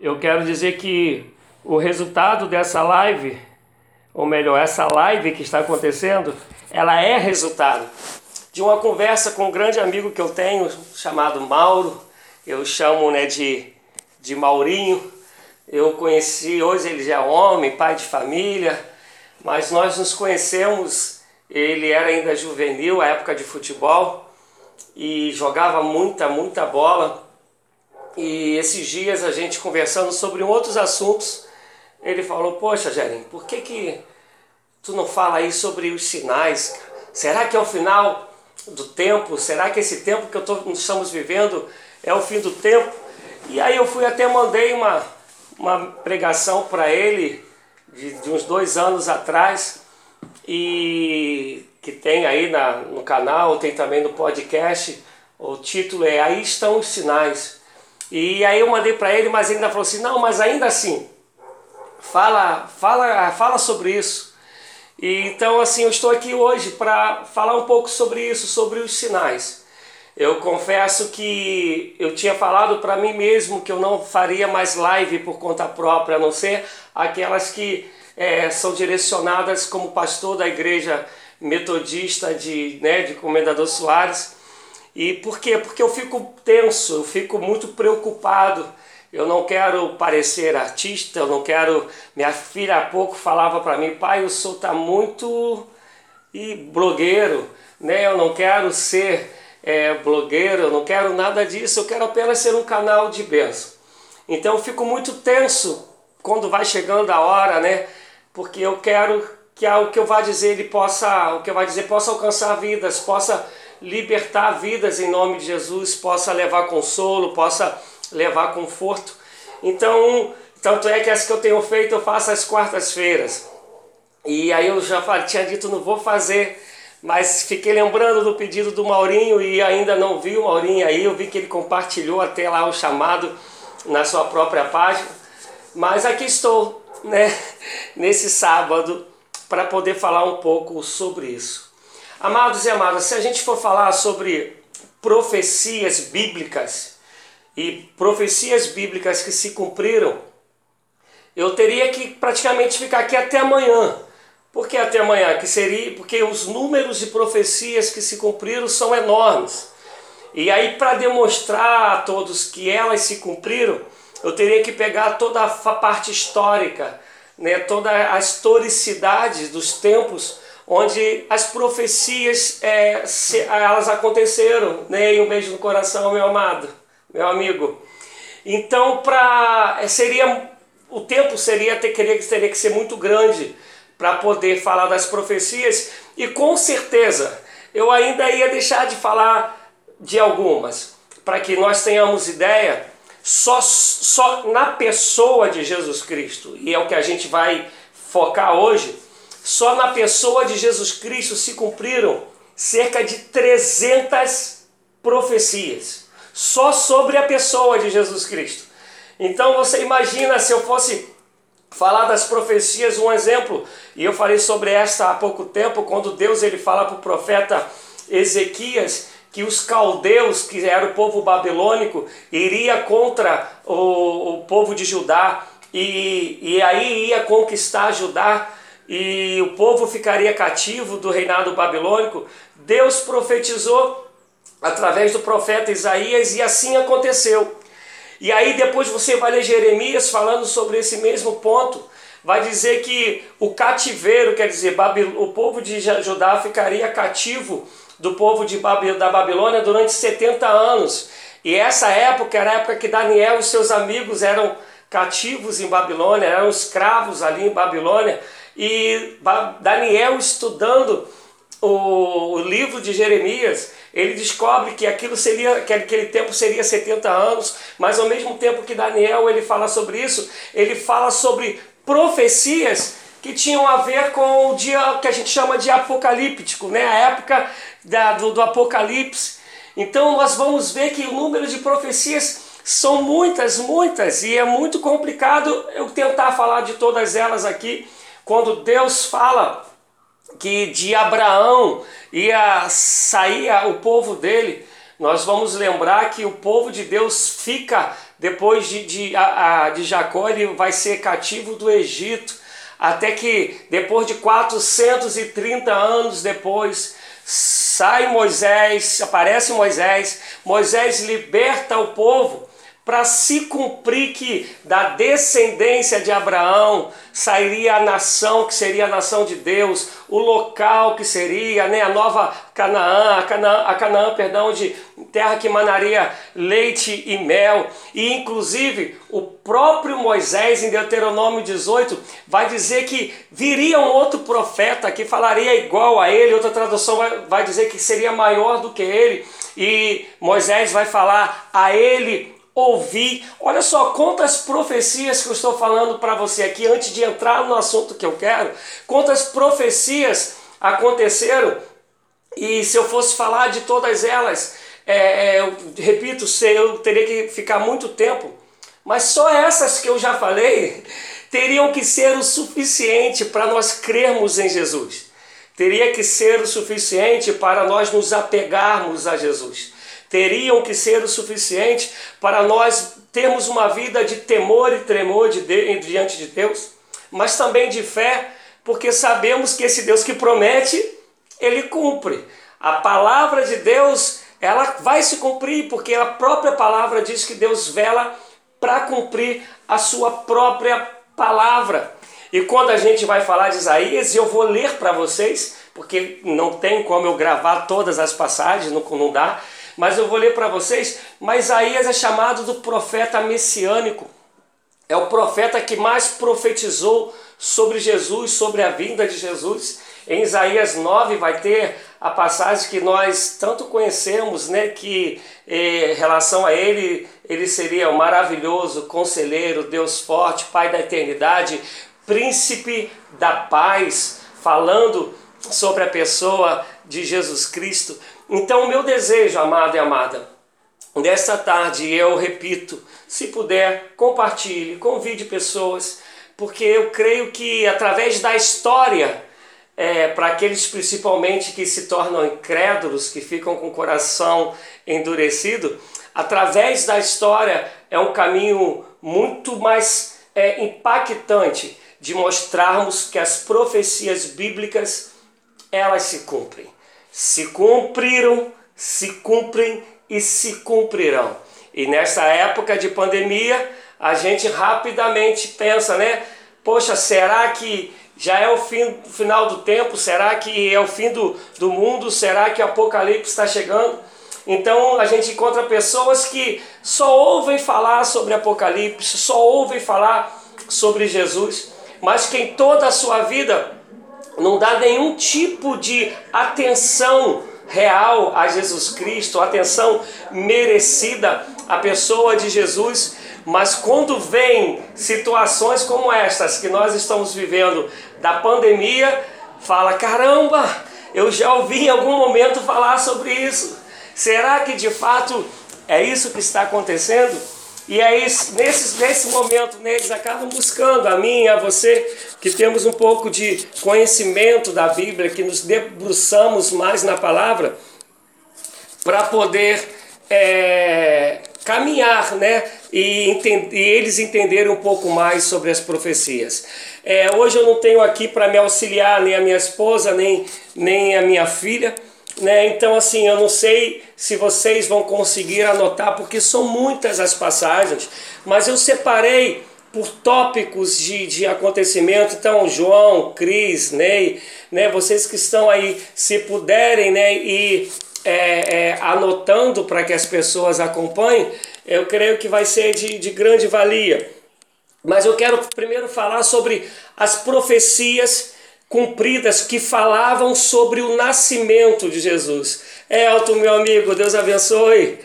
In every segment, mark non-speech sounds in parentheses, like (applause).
Eu quero dizer que o resultado dessa live, ou melhor, essa live que está acontecendo, ela é resultado de uma conversa com um grande amigo que eu tenho, chamado Mauro. Eu chamo né, de, de Maurinho. Eu conheci, hoje ele já é homem, pai de família, mas nós nos conhecemos, ele era ainda juvenil, a época de futebol, e jogava muita, muita bola. E esses dias a gente conversando sobre outros assuntos, ele falou: Poxa, Jerinho, por que, que tu não fala aí sobre os sinais? Será que é o final do tempo? Será que esse tempo que eu tô, estamos vivendo é o fim do tempo? E aí eu fui até mandei uma, uma pregação para ele de, de, uns dois anos atrás e que tem aí na, no canal, tem também no podcast. O título é Aí estão os sinais. E aí eu mandei para ele, mas ele ainda falou assim: "Não, mas ainda assim, fala, fala, fala sobre isso". E, então assim, eu estou aqui hoje para falar um pouco sobre isso, sobre os sinais. Eu confesso que eu tinha falado para mim mesmo que eu não faria mais live por conta própria, a não ser aquelas que é, são direcionadas como pastor da igreja metodista de, né, de Comendador Soares. E por quê? Porque eu fico tenso, eu fico muito preocupado. Eu não quero parecer artista, eu não quero. Minha filha há pouco falava para mim, pai, o senhor está muito e blogueiro, né? Eu não quero ser é, blogueiro, eu não quero nada disso, eu quero apenas ser um canal de bênção. Então eu fico muito tenso quando vai chegando a hora, né? Porque eu quero que o que eu vá dizer ele possa, o que eu vá dizer possa alcançar vidas, possa libertar vidas em nome de Jesus, possa levar consolo, possa levar conforto. Então, tanto é que as que eu tenho feito eu faço às quartas-feiras. E aí eu já tinha dito, não vou fazer, mas fiquei lembrando do pedido do Maurinho e ainda não vi o Maurinho aí, eu vi que ele compartilhou até lá o chamado na sua própria página. Mas aqui estou, né, (laughs) nesse sábado, para poder falar um pouco sobre isso. Amados e amadas, se a gente for falar sobre profecias bíblicas e profecias bíblicas que se cumpriram, eu teria que praticamente ficar aqui até amanhã. Por que até amanhã? Que seria porque os números de profecias que se cumpriram são enormes. E aí, para demonstrar a todos que elas se cumpriram, eu teria que pegar toda a parte histórica, né, toda a historicidade dos tempos onde as profecias é, se, elas aconteceram, né? E um beijo no coração, meu amado, meu amigo. Então, para é, seria o tempo seria teria, teria que ser muito grande para poder falar das profecias e com certeza eu ainda ia deixar de falar de algumas para que nós tenhamos ideia só, só na pessoa de Jesus Cristo e é o que a gente vai focar hoje só na pessoa de Jesus Cristo se cumpriram cerca de 300 profecias. Só sobre a pessoa de Jesus Cristo. Então você imagina se eu fosse falar das profecias, um exemplo, e eu falei sobre esta há pouco tempo, quando Deus ele fala para o profeta Ezequias que os caldeus, que era o povo babilônico, iria contra o, o povo de Judá e, e aí ia conquistar Judá e o povo ficaria cativo do reinado babilônico, Deus profetizou através do profeta Isaías e assim aconteceu. E aí depois você vai ler Jeremias falando sobre esse mesmo ponto, vai dizer que o cativeiro, quer dizer, o povo de Judá ficaria cativo do povo de da Babilônia durante 70 anos. E essa época era a época que Daniel e seus amigos eram cativos em Babilônia, eram escravos ali em Babilônia. E Daniel, estudando o, livro de Jeremias, ele descobre que aquilo seria, que aquele tempo seria 70 anos, mas ao mesmo tempo que Daniel ele fala sobre isso, ele fala sobre profecias que tinham a ver com o dia que a gente chama de apocalíptico, né? a época da, do, do Apocalipse. Então nós vamos ver que o número de profecias são muitas, muitas, e é muito complicado eu tentar falar de todas elas aqui quando Deus fala que de Abraão ia sair o povo dele, nós vamos lembrar que o povo de Deus fica depois de, de, de Jacó, ele vai ser cativo do Egito, até que depois de 430 anos depois, sai Moisés, aparece Moisés, Moisés liberta o povo para se cumprir que da descendência de Abraão sairia a nação que seria a nação de Deus, o local que seria né, a nova Canaã, a Canaã, a Canaã, perdão, de terra que manaria leite e mel. E inclusive o próprio Moisés, em Deuteronômio 18, vai dizer que viria um outro profeta que falaria igual a ele, outra tradução vai, vai dizer que seria maior do que ele. E Moisés vai falar a ele ouvir. Olha só quantas profecias que eu estou falando para você aqui antes de entrar no assunto que eu quero. Quantas profecias aconteceram e se eu fosse falar de todas elas, é, é, eu repito, eu teria que ficar muito tempo. Mas só essas que eu já falei (laughs) teriam que ser o suficiente para nós crermos em Jesus. Teria que ser o suficiente para nós nos apegarmos a Jesus teriam que ser o suficiente para nós termos uma vida de temor e tremor de diante de Deus, mas também de fé, porque sabemos que esse Deus que promete, ele cumpre. A palavra de Deus, ela vai se cumprir, porque a própria palavra diz que Deus vela para cumprir a sua própria palavra. E quando a gente vai falar de Isaías, eu vou ler para vocês, porque não tem como eu gravar todas as passagens, não, não dá mas eu vou ler para vocês. Mas Isaías é chamado do profeta messiânico. É o profeta que mais profetizou sobre Jesus, sobre a vinda de Jesus. Em Isaías 9 vai ter a passagem que nós tanto conhecemos, né, que eh, em relação a ele, ele seria o maravilhoso conselheiro, Deus forte, Pai da eternidade, príncipe da paz, falando sobre a pessoa de Jesus Cristo. Então, o meu desejo, amado e amada, nesta tarde eu repito, se puder, compartilhe, convide pessoas, porque eu creio que através da história, é, para aqueles principalmente que se tornam incrédulos, que ficam com o coração endurecido, através da história é um caminho muito mais é, impactante de mostrarmos que as profecias bíblicas elas se cumprem se cumpriram, se cumprem e se cumprirão. E nessa época de pandemia, a gente rapidamente pensa, né? Poxa, será que já é o fim, final do tempo? Será que é o fim do, do mundo? Será que o apocalipse está chegando? Então a gente encontra pessoas que só ouvem falar sobre Apocalipse, só ouvem falar sobre Jesus, mas que em toda a sua vida não dá nenhum tipo de atenção real a Jesus Cristo, atenção merecida à pessoa de Jesus, mas quando vem situações como estas que nós estamos vivendo da pandemia, fala: caramba, eu já ouvi em algum momento falar sobre isso. Será que de fato é isso que está acontecendo? E aí, nesse, nesse momento, eles acabam buscando, a mim a você, que temos um pouco de conhecimento da Bíblia, que nos debruçamos mais na palavra, para poder é, caminhar, né? E, e, eles entenderem um pouco mais sobre as profecias. É, hoje eu não tenho aqui para me auxiliar nem a minha esposa, nem, nem a minha filha. Né? Então, assim, eu não sei se vocês vão conseguir anotar, porque são muitas as passagens, mas eu separei por tópicos de, de acontecimento. Então, João, Cris, Ney, né, vocês que estão aí, se puderem né, ir é, é, anotando para que as pessoas acompanhem, eu creio que vai ser de, de grande valia. Mas eu quero primeiro falar sobre as profecias cumpridas que falavam sobre o nascimento de Jesus. Elton, meu amigo, Deus abençoe.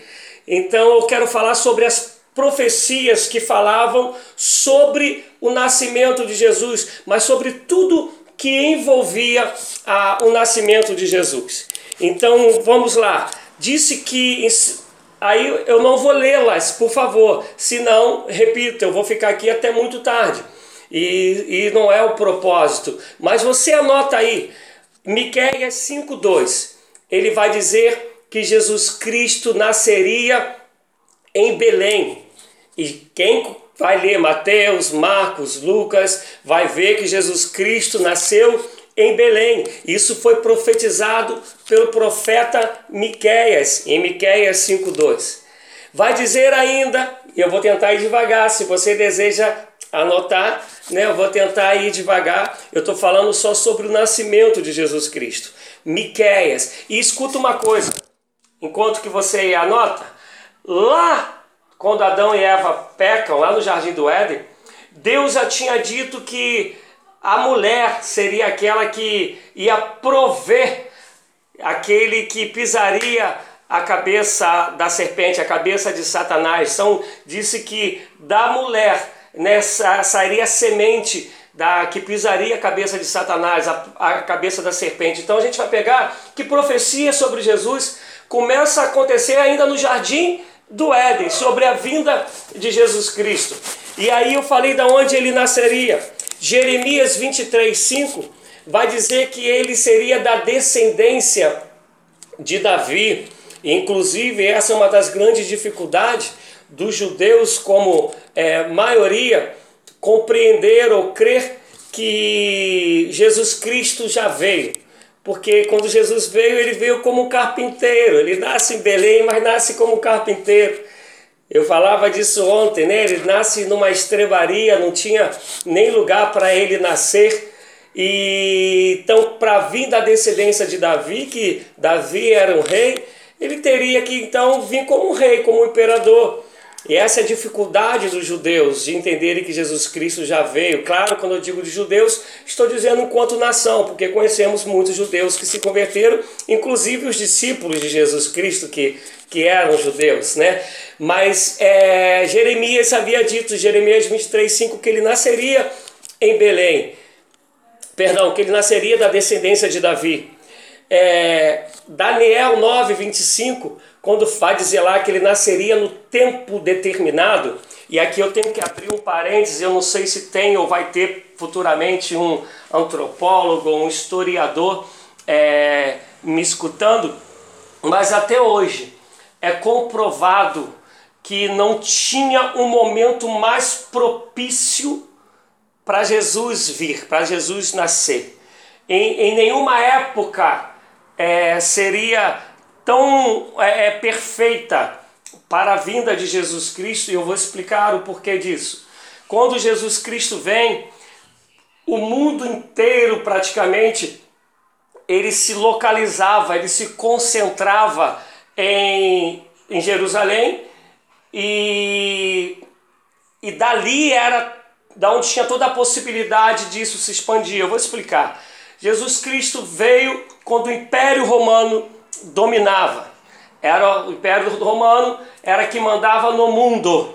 Então eu quero falar sobre as profecias que falavam sobre o nascimento de Jesus, mas sobre tudo que envolvia a, o nascimento de Jesus. Então vamos lá. Disse que aí eu não vou lê-las, por favor, senão, repito, eu vou ficar aqui até muito tarde e, e não é o propósito. Mas você anota aí, Miqueias 5,2. Ele vai dizer que Jesus Cristo nasceria em Belém. E quem vai ler Mateus, Marcos, Lucas, vai ver que Jesus Cristo nasceu em Belém. Isso foi profetizado pelo profeta Miqueias, em Miqueias 5:2. Vai dizer ainda, e eu vou tentar ir devagar, se você deseja anotar, né, eu vou tentar ir devagar. Eu estou falando só sobre o nascimento de Jesus Cristo. Miqueias. E escuta uma coisa, enquanto que você anota, lá quando Adão e Eva pecam, lá no jardim do Éden, Deus já tinha dito que a mulher seria aquela que ia prover aquele que pisaria a cabeça da serpente, a cabeça de Satanás. Então, disse que da mulher né, sairia semente da, que pisaria a cabeça de Satanás, a, a cabeça da serpente. Então a gente vai pegar que profecia sobre Jesus começa a acontecer ainda no jardim do Éden, sobre a vinda de Jesus Cristo. E aí eu falei de onde ele nasceria. Jeremias 23, 5 vai dizer que ele seria da descendência de Davi. Inclusive, essa é uma das grandes dificuldades dos judeus, como é, maioria, compreender ou crer que Jesus Cristo já veio. Porque quando Jesus veio, ele veio como carpinteiro. Ele nasce em Belém, mas nasce como carpinteiro. Eu falava disso ontem, né? Ele nasce numa estrebaria, não tinha nem lugar para ele nascer. E então, para vir da descendência de Davi, que Davi era um rei, ele teria que então vir como um rei, como imperador. E essa é a dificuldade dos judeus de entenderem que Jesus Cristo já veio. Claro, quando eu digo de judeus, estou dizendo enquanto nação, porque conhecemos muitos judeus que se converteram, inclusive os discípulos de Jesus Cristo que, que eram judeus, né? Mas é, Jeremias havia dito, Jeremias 23, 5, que ele nasceria em Belém. Perdão, que ele nasceria da descendência de Davi. É, Daniel 9, 25 quando vai dizer lá que ele nasceria no tempo determinado, e aqui eu tenho que abrir um parênteses, eu não sei se tem ou vai ter futuramente um antropólogo, um historiador é, me escutando, mas até hoje é comprovado que não tinha um momento mais propício para Jesus vir, para Jesus nascer. Em, em nenhuma época é, seria tão é, é, perfeita para a vinda de Jesus Cristo, e eu vou explicar o porquê disso. Quando Jesus Cristo vem, o mundo inteiro praticamente ele se localizava, ele se concentrava em, em Jerusalém e, e dali era da onde tinha toda a possibilidade disso se expandir. Eu vou explicar. Jesus Cristo veio quando o Império Romano dominava. Era o Império Romano era que mandava no mundo.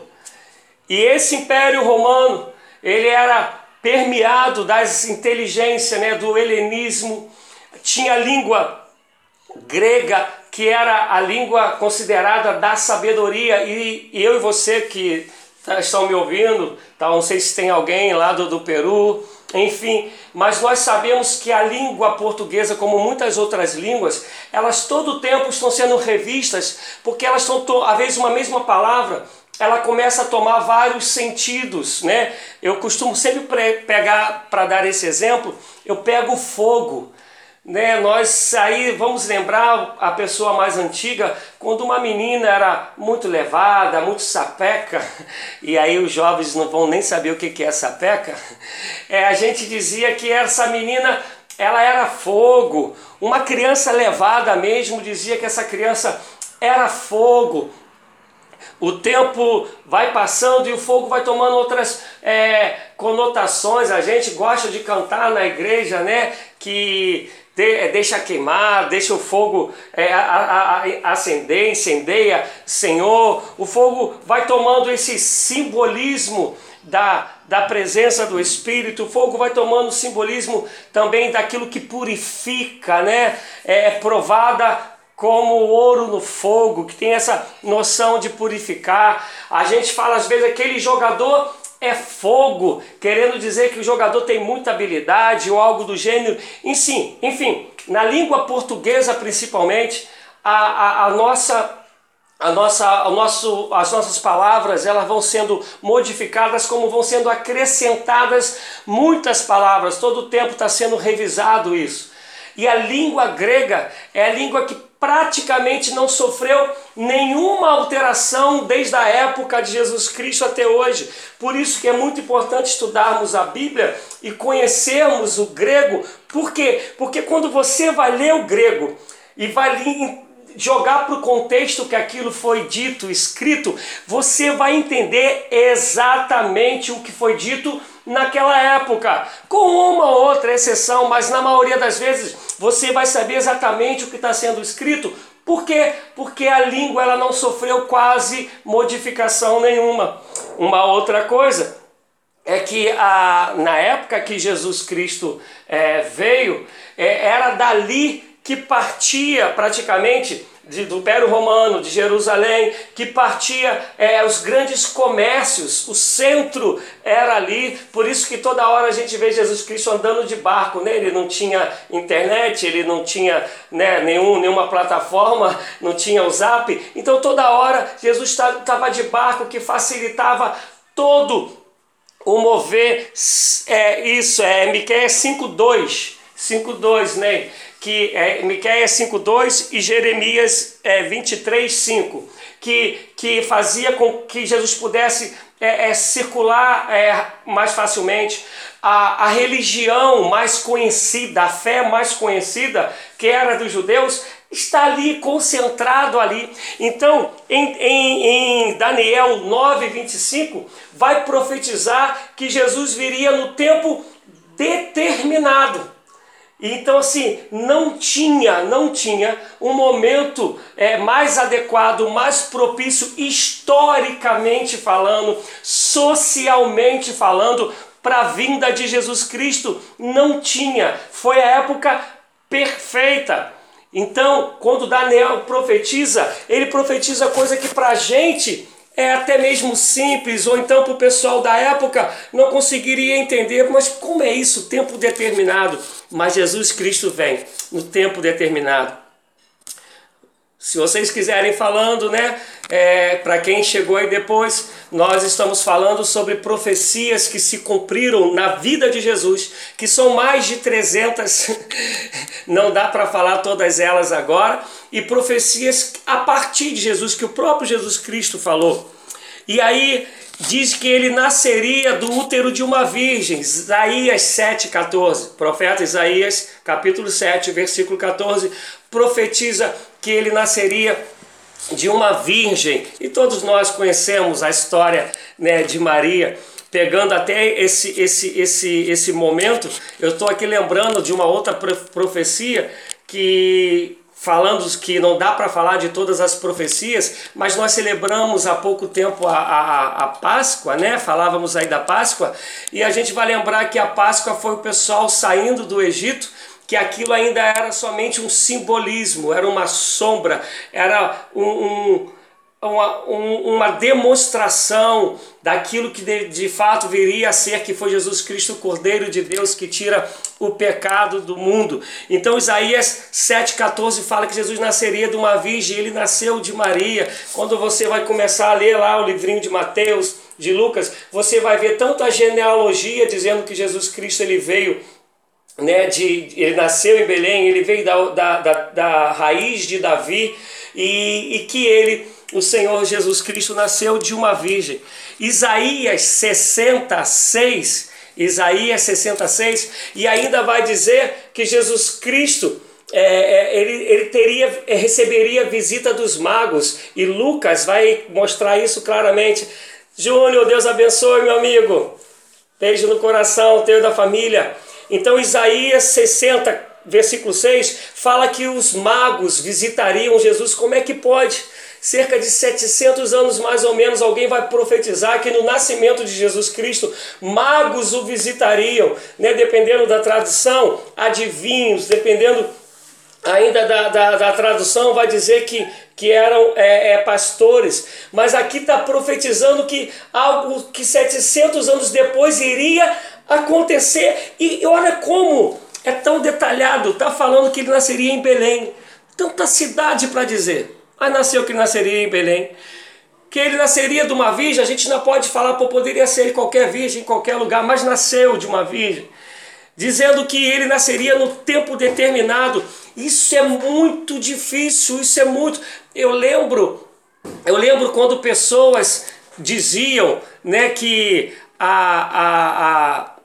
E esse Império Romano, ele era permeado das inteligências, né, do helenismo, tinha a língua grega, que era a língua considerada da sabedoria, e, eu e você que estão me ouvindo, tá, não sei se tem alguém lá do, do Peru, enfim, mas nós sabemos que a língua portuguesa, como muitas outras línguas, elas todo o tempo estão sendo revistas, porque elas estão, às vezes, uma mesma palavra, ela começa a tomar vários sentidos, né? Eu costumo sempre pegar, para dar esse exemplo, eu pego fogo né, nós aí vamos lembrar a pessoa mais antiga quando uma menina era muito levada, muito sapeca, (laughs) e aí os jovens não vão nem saber o que é sapeca. (laughs) É, a gente dizia que essa menina ela era fogo, uma criança levada mesmo dizia que essa criança era fogo. O tempo vai passando e o fogo vai tomando outras é, conotações. A gente gosta de cantar na igreja, né? Que é, deixa queimar, deixa o fogo é, a, a, acender, incendeia, Senhor. O fogo vai tomando esse simbolismo da, da presença do Espírito, o fogo vai tomando o simbolismo também daquilo que purifica, né? É, é provada como o ouro no fogo, que tem essa noção de purificar. A gente fala às vezes aquele jogador é fogo, querendo dizer que o jogador tem muita habilidade ou algo do gênero. Enfim, enfim na língua portuguesa principalmente, a, a, a nossa a nossa, o nosso, as nossas palavras elas vão sendo modificadas, como vão sendo acrescentadas muitas palavras. Todo o tempo está sendo revisado isso. E a língua grega é a língua que praticamente não sofreu nenhuma alteração desde a época de Jesus Cristo até hoje. Por isso que é muito importante estudarmos a Bíblia e conhecermos o grego. Por quê? Porque quando você vai ler o grego e vai jogar para o contexto que aquilo foi dito, escrito, você vai entender exatamente o que foi dito naquela época, com uma ou outra exceção, mas na maioria das vezes você vai saber exatamente o que está sendo escrito. Por quê? Porque a língua ela não sofreu quase modificação nenhuma. Uma outra coisa é que a, na época que Jesus Cristo é, veio, é, era dali que partia praticamente de, do Império Romano, de Jerusalém, que partia é, os grandes comércios, o centro era ali, por isso que toda hora a gente vê Jesus Cristo andando de barco, né? ele não tinha internet, ele não tinha né, nenhum, nenhuma plataforma, (laughs) não tinha o zap, então toda hora Jesus estava de barco que facilitava todo o mover, é, isso é Miqueias 5.2, 5.2, né? Que é Miqueias 5:2 e Jeremias é, 23:5, que que fazia com que Jesus pudesse é, é, circular é, mais facilmente a, a religião mais conhecida, a fé mais conhecida que era dos judeus está ali concentrado ali. Então, em, em, em Daniel 9:25 vai profetizar que Jesus viria no tempo determinado. Então, assim, não tinha, não tinha um momento é, mais adequado, mais propício, historicamente falando, socialmente falando, para a vinda de Jesus Cristo. Não tinha. Foi a época perfeita. Então, quando Daniel profetiza, ele profetiza coisa que para a gente é até mesmo simples, ou então para o pessoal da época não conseguiria entender, mas como é isso, tempo determinado? Mas Jesus Cristo vem no tempo determinado. Se vocês quiserem falando, né, é, para quem chegou aí depois, nós estamos falando sobre profecias que se cumpriram na vida de Jesus, que são mais de 300, (laughs) não dá para falar todas elas agora, e profecias a partir de Jesus, que o próprio Jesus Cristo falou. E aí diz que ele nasceria do útero de uma virgem, Isaías 7,14. Profeta Isaías, capítulo 7, versículo 14, profetiza que ele nasceria de uma virgem. E todos nós conhecemos a história né, de Maria. Pegando até esse, esse, esse, esse momento, eu estou aqui lembrando de uma outra profecia que falando que não dá para falar de todas as profecias, mas nós celebramos há pouco tempo a, a, a, Páscoa, né? Falávamos aí da Páscoa, e a gente vai lembrar que a Páscoa foi o pessoal saindo do Egito, que aquilo ainda era somente um simbolismo, era uma sombra, era um, um uma, uma demonstração daquilo que de, de, fato viria a ser, que foi Jesus Cristo, o Cordeiro de Deus, que tira o pecado do mundo. Então Isaías 7,14 fala que Jesus nasceria de uma virgem, ele nasceu de Maria. Quando você vai começar a ler lá o livrinho de Mateus, de Lucas, você vai ver tanto a genealogia dizendo que Jesus Cristo ele veio né, de, ele nasceu em Belém, ele veio da, da, da, da raiz de Davi e, e que ele o Senhor Jesus Cristo nasceu de uma virgem. Isaías 66, Isaías 66, e ainda vai dizer que Jesus Cristo é, é, ele, ele teria, é, receberia visita dos magos, e Lucas vai mostrar isso claramente. Júnior, Deus abençoe, meu amigo. Beijo no coração, teu da família. Então, Isaías 60, versículo 6, fala que os magos visitariam Jesus. Como é que pode? cerca de 700 anos mais ou menos, alguém vai profetizar que no nascimento de Jesus Cristo, magos o visitariam, né? dependendo da tradução, adivinhos, dependendo ainda da, da, da tradução, vai dizer que, que eram é, é, pastores, mas aqui está profetizando que algo que 700 anos depois iria acontecer, e olha como é tão detalhado, está falando que ele nasceria em Belém, tanta cidade para dizer. Mas nasceu que nasceria em Belém. Que ele nasceria de uma virgem, a gente não pode falar, pô, poderia ser qualquer virgem, em qualquer lugar, mas nasceu de uma virgem. Dizendo que ele nasceria no tempo determinado. Isso é muito difícil, isso é muito. Eu lembro, eu lembro quando pessoas diziam né, que, a, a, a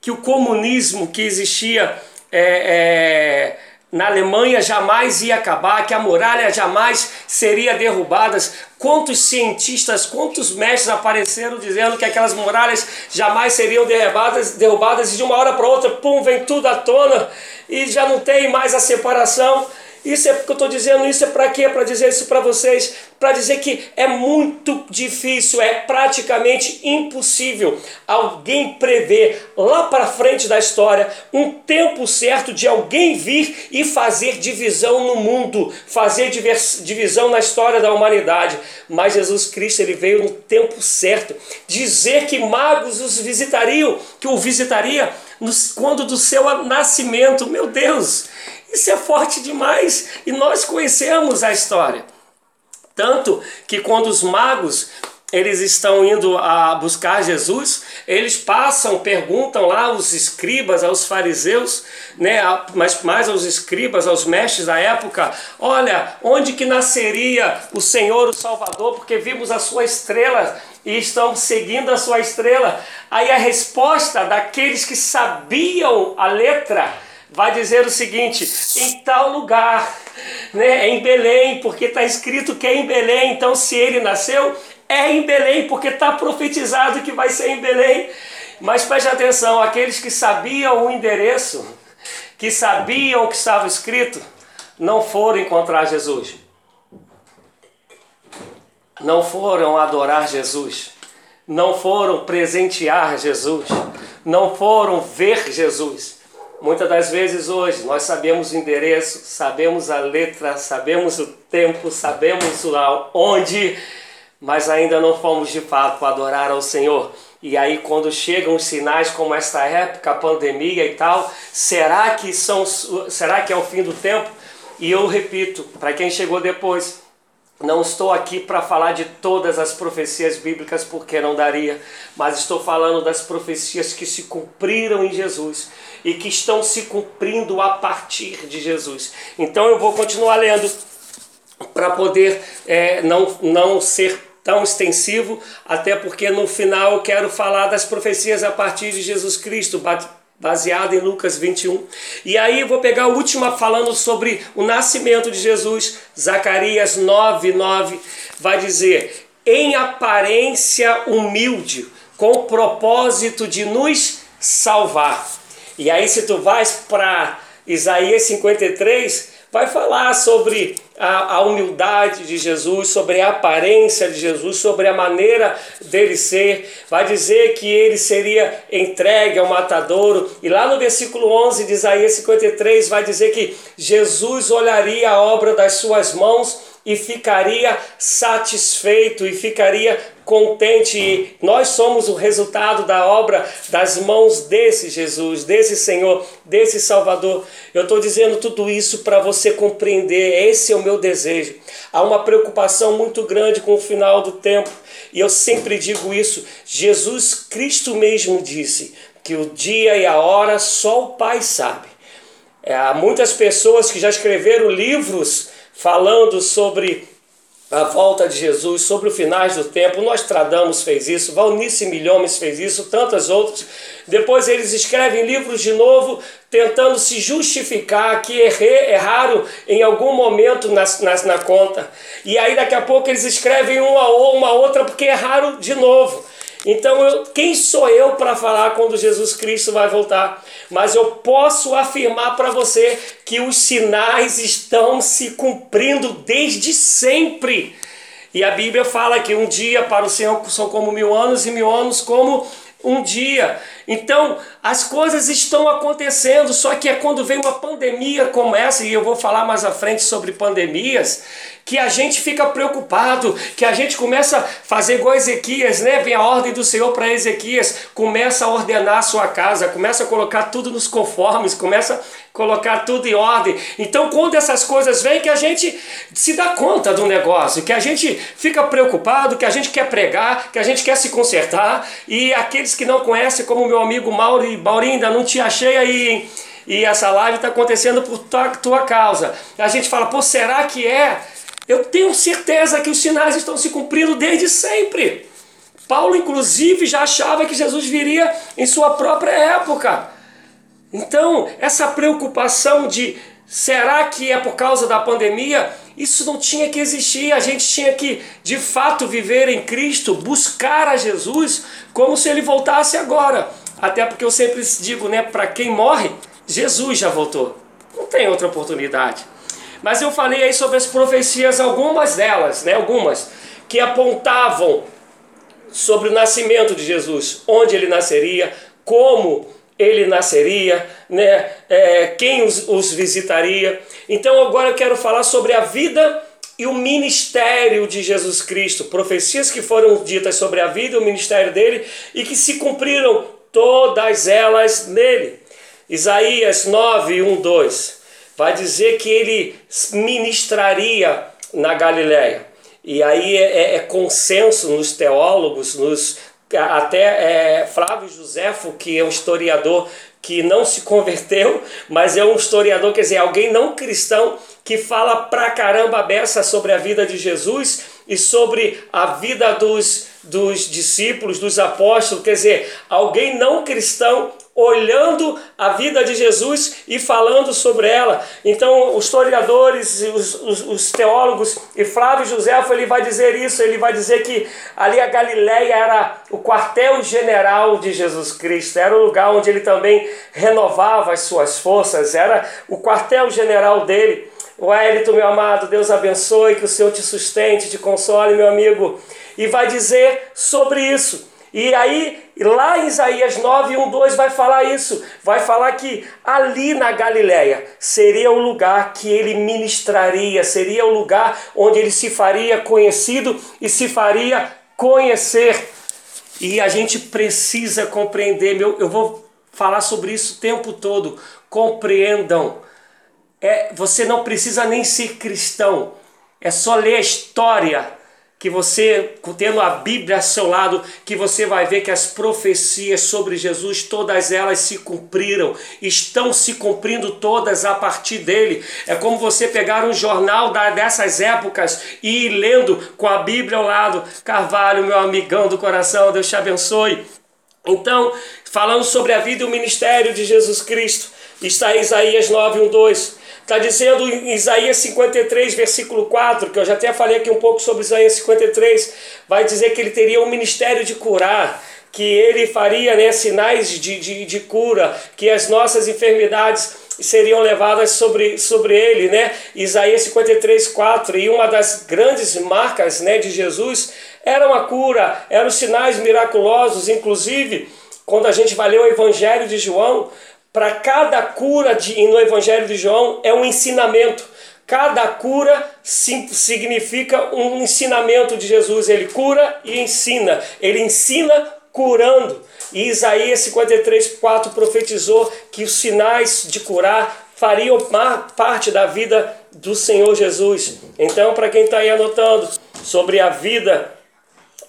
que o comunismo que existia é, é, na Alemanha jamais ia acabar, que a muralha jamais seria derrubada. Quantos cientistas, quantos mestres apareceram dizendo que aquelas muralhas jamais seriam derrubadas, derrubadas e de uma hora para outra, pum, vem tudo à tona e já não tem mais a separação. Isso é porque eu estou dizendo isso é para quê? Para dizer isso para vocês, para dizer que é muito difícil, é praticamente impossível alguém prever lá para frente da história um tempo certo de alguém vir e fazer divisão no mundo, fazer divisão na história da humanidade. Mas Jesus Cristo ele veio no tempo certo, dizer que magos os visitariam, que o visitaria quando do seu nascimento. Meu Deus! Isso é forte demais e nós conhecemos a história. Tanto que quando os magos eles estão indo a buscar Jesus, eles passam, perguntam lá aos escribas, aos fariseus, né, mas mais aos escribas, aos mestres da época, olha, onde que nasceria o Senhor, o Salvador, porque vimos a sua estrela e estamos seguindo a sua estrela. Aí a resposta daqueles que sabiam a letra vai dizer o seguinte: em tal lugar, né, é em Belém, porque está escrito que é em Belém, então se ele nasceu, é em Belém, porque está profetizado que vai ser em Belém. Mas preste atenção: aqueles que sabiam o endereço, que sabiam o que estava escrito, não foram encontrar Jesus. Não foram adorar Jesus. Não foram presentear Jesus. Não foram ver Jesus Muitas das vezes hoje nós sabemos o endereço, sabemos a letra, sabemos o tempo, sabemos onde, mas ainda não fomos de fato adorar ao Senhor. E aí quando chegam os sinais como esta época, pandemia e tal, será que são será que é o fim do tempo? E eu repito, para quem chegou depois, não estou aqui para falar de todas as profecias bíblicas porque não daria, mas estou falando das profecias que se cumpriram em Jesus e que estão se cumprindo a partir de Jesus. Então eu vou continuar lendo para poder é, não, não ser tão extensivo, até porque no final eu quero falar das profecias a partir de Jesus Cristo, baseado em Lucas 21. E aí eu vou pegar a última falando sobre o nascimento de Jesus, Zacarias 9, 9, vai dizer: em aparência humilde, com o propósito de nos salvar. E aí, se tu vais para Isaías 53, vai falar sobre a, a, humildade de Jesus, sobre a aparência de Jesus, sobre a maneira dele ser. Vai dizer que ele seria entregue ao matadouro. E lá no versículo 11 de Isaías 53 vai dizer que Jesus olharia a obra das suas mãos e ficaria satisfeito e ficaria contente. E nós somos o resultado da obra das mãos desse Jesus, desse Senhor, desse Salvador. Eu estou dizendo tudo isso para você compreender. Esse é o meu desejo. Há uma preocupação muito grande com o final do tempo. E eu sempre digo isso. Jesus Cristo mesmo disse que o dia e a hora só o Pai sabe. É, há muitas pessoas que já escreveram livros falando sobre a volta de Jesus, sobre o finais do tempo. Nostradamus fez isso, Valnice Milhomes fez isso, tantas outras. Depois eles escrevem livros de novo, tentando se justificar que errei, erraram em algum momento na, na, na conta. E aí daqui a pouco eles escrevem uma ou uma outra porque erraram de novo. Então, eu, quem sou eu para falar quando Jesus Cristo vai voltar? Mas eu posso afirmar para você que os sinais estão se cumprindo desde sempre. E a Bíblia fala que um dia para o Senhor são como mil anos e mil anos como um dia. Então, as coisas estão acontecendo, só que é quando vem uma pandemia como essa, e eu vou falar mais à frente sobre pandemias, que a gente fica preocupado, que a gente começa a fazer igual Ezequias, né? Vem a ordem do Senhor para Ezequias, começa a ordenar a sua casa, começa a colocar tudo nos conformes, começa colocar tudo em ordem. Então, quando essas coisas vêm, que a gente se dá conta do negócio, que a gente fica preocupado, que a gente quer pregar, que a gente quer se consertar, e aqueles que não conhecem, como meu amigo Mauri, Mauri não te achei aí, hein? E essa live está acontecendo por tua, tua causa. A gente fala, pô, será que é? Eu tenho certeza que os sinais estão se cumprindo desde sempre. Paulo, inclusive, já achava que Jesus viria em sua própria época. Então, essa preocupação de será que é por causa da pandemia? Isso não tinha que existir. A gente tinha que, de fato, viver em Cristo, buscar a Jesus como se ele voltasse agora. Até porque eu sempre digo, né, para quem morre, Jesus já voltou. Não tem outra oportunidade. Mas eu falei aí sobre as profecias, algumas delas, né, algumas, que apontavam sobre o nascimento de Jesus, onde ele nasceria, como ele nasceria, né, é, quem os, os visitaria. Então agora eu quero falar sobre a vida e o ministério de Jesus Cristo, profecias que foram ditas sobre a vida e o ministério dele e que se cumpriram todas elas nele. Isaías 9, 1, 2 vai dizer que ele ministraria na Galiléia. E aí é, é, é consenso nos teólogos, nos até é, Flávio Josefo, que é um historiador que não se converteu, mas é um historiador, quer dizer, alguém não cristão que fala pra caramba beça sobre a vida de Jesus e sobre a vida dos, dos discípulos, dos apóstolos, quer dizer, alguém não cristão olhando a vida de Jesus e falando sobre ela. Então, os historiadores, os, os, os teólogos, e Flávio José ele vai dizer isso, ele vai dizer que ali a Galileia era o quartel-general de Jesus Cristo, era o lugar onde ele também renovava as suas forças, era o quartel-general dele. O Wellington, meu amado, Deus abençoe, que o Senhor te sustente, te console, meu amigo. E vai dizer sobre isso. E aí, lá em Isaías 9, 1, 2 vai falar isso. Vai falar que ali na Galileia seria o lugar que ele ministraria, seria o lugar onde ele se faria conhecido e se faria conhecer. E a gente precisa compreender, meu, eu vou falar sobre isso o tempo todo. Compreendam. É, você não precisa nem ser cristão. É só ler a história que você, tendo a Bíblia ao seu lado, que você vai ver que as profecias sobre Jesus, todas elas se cumpriram, estão se cumprindo todas a partir dele. É como você pegar um jornal dessas épocas e ir lendo com a Bíblia ao lado. Carvalho, meu amigão do coração, Deus te abençoe. Então, falando sobre a vida e o ministério de Jesus Cristo, está Isaías 9, 1, 2. Está dizendo em Isaías 53, versículo 4, que eu já até falei aqui um pouco sobre Isaías 53, vai dizer que ele teria um ministério de curar, que ele faria né, sinais de, de, de cura, que as nossas enfermidades seriam levadas sobre, sobre ele, né? Isaías 53, 4. E uma das grandes marcas né, de Jesus era uma cura, eram sinais miraculosos, inclusive, quando a gente vai ler o Evangelho de João, para cada cura de, no Evangelho de João é um ensinamento. Cada cura significa um ensinamento de Jesus. Ele cura e ensina. Ele ensina curando. E Isaías 53, 4 profetizou que os sinais de curar fariam parte da vida do Senhor Jesus. Então, para quem está aí anotando sobre a vida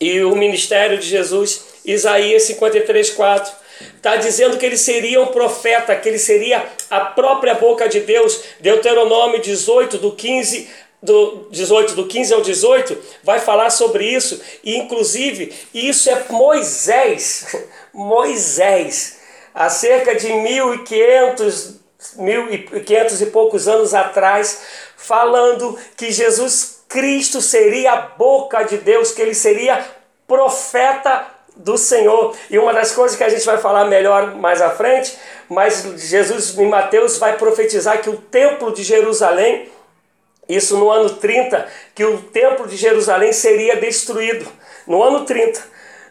e o ministério de Jesus, Isaías 53, 4 Está dizendo que ele seria um profeta, que ele seria a própria boca de Deus. Deuteronômio 18, do 15 do 18, do 15 ao 18, vai falar sobre isso. E inclusive, isso é Moisés. Moisés, há cerca de 1500, 1500 e poucos anos atrás, falando que Jesus Cristo seria a boca de Deus, que ele seria profeta do Senhor. E uma das coisas que a gente vai falar melhor mais à frente, mas Jesus em Mateus vai profetizar que o templo de Jerusalém, isso no ano 30, que o templo de Jerusalém seria destruído. No ano 30.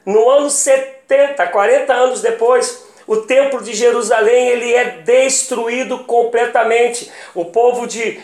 No ano 70, 40 anos depois, o templo de Jerusalém ele é destruído completamente. O povo de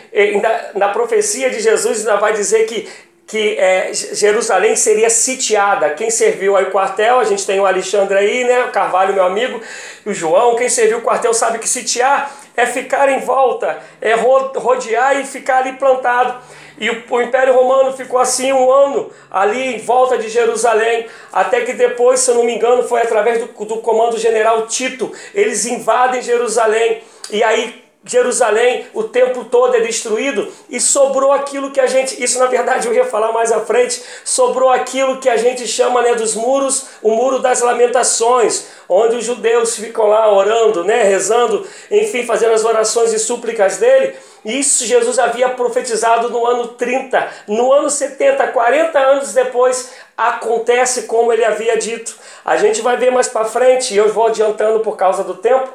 na profecia de Jesus ainda vai dizer que que é, Jerusalém seria sitiada. Quem serviu aí o quartel, a gente tem o Alexandre aí, né? O Carvalho, meu amigo, o João. Quem serviu o quartel sabe que sitiar é ficar em volta, é rodear e ficar ali plantado. E o, o, Império Romano ficou assim um ano ali em volta de Jerusalém, até que depois, se eu não me engano, foi através do, do comando general Tito, eles invadem Jerusalém. E aí Jerusalém, o templo todo é destruído e sobrou aquilo que a gente, isso na verdade eu ia falar mais à frente, sobrou aquilo que a gente chama né, dos muros, o muro das lamentações, onde os judeus ficam lá orando, né, rezando, enfim, fazendo as orações e súplicas dele. Isso Jesus havia profetizado no ano 30. No ano 70, 40 anos depois, acontece como ele havia dito. A gente vai ver mais para frente, e eu vou adiantando por causa do tempo,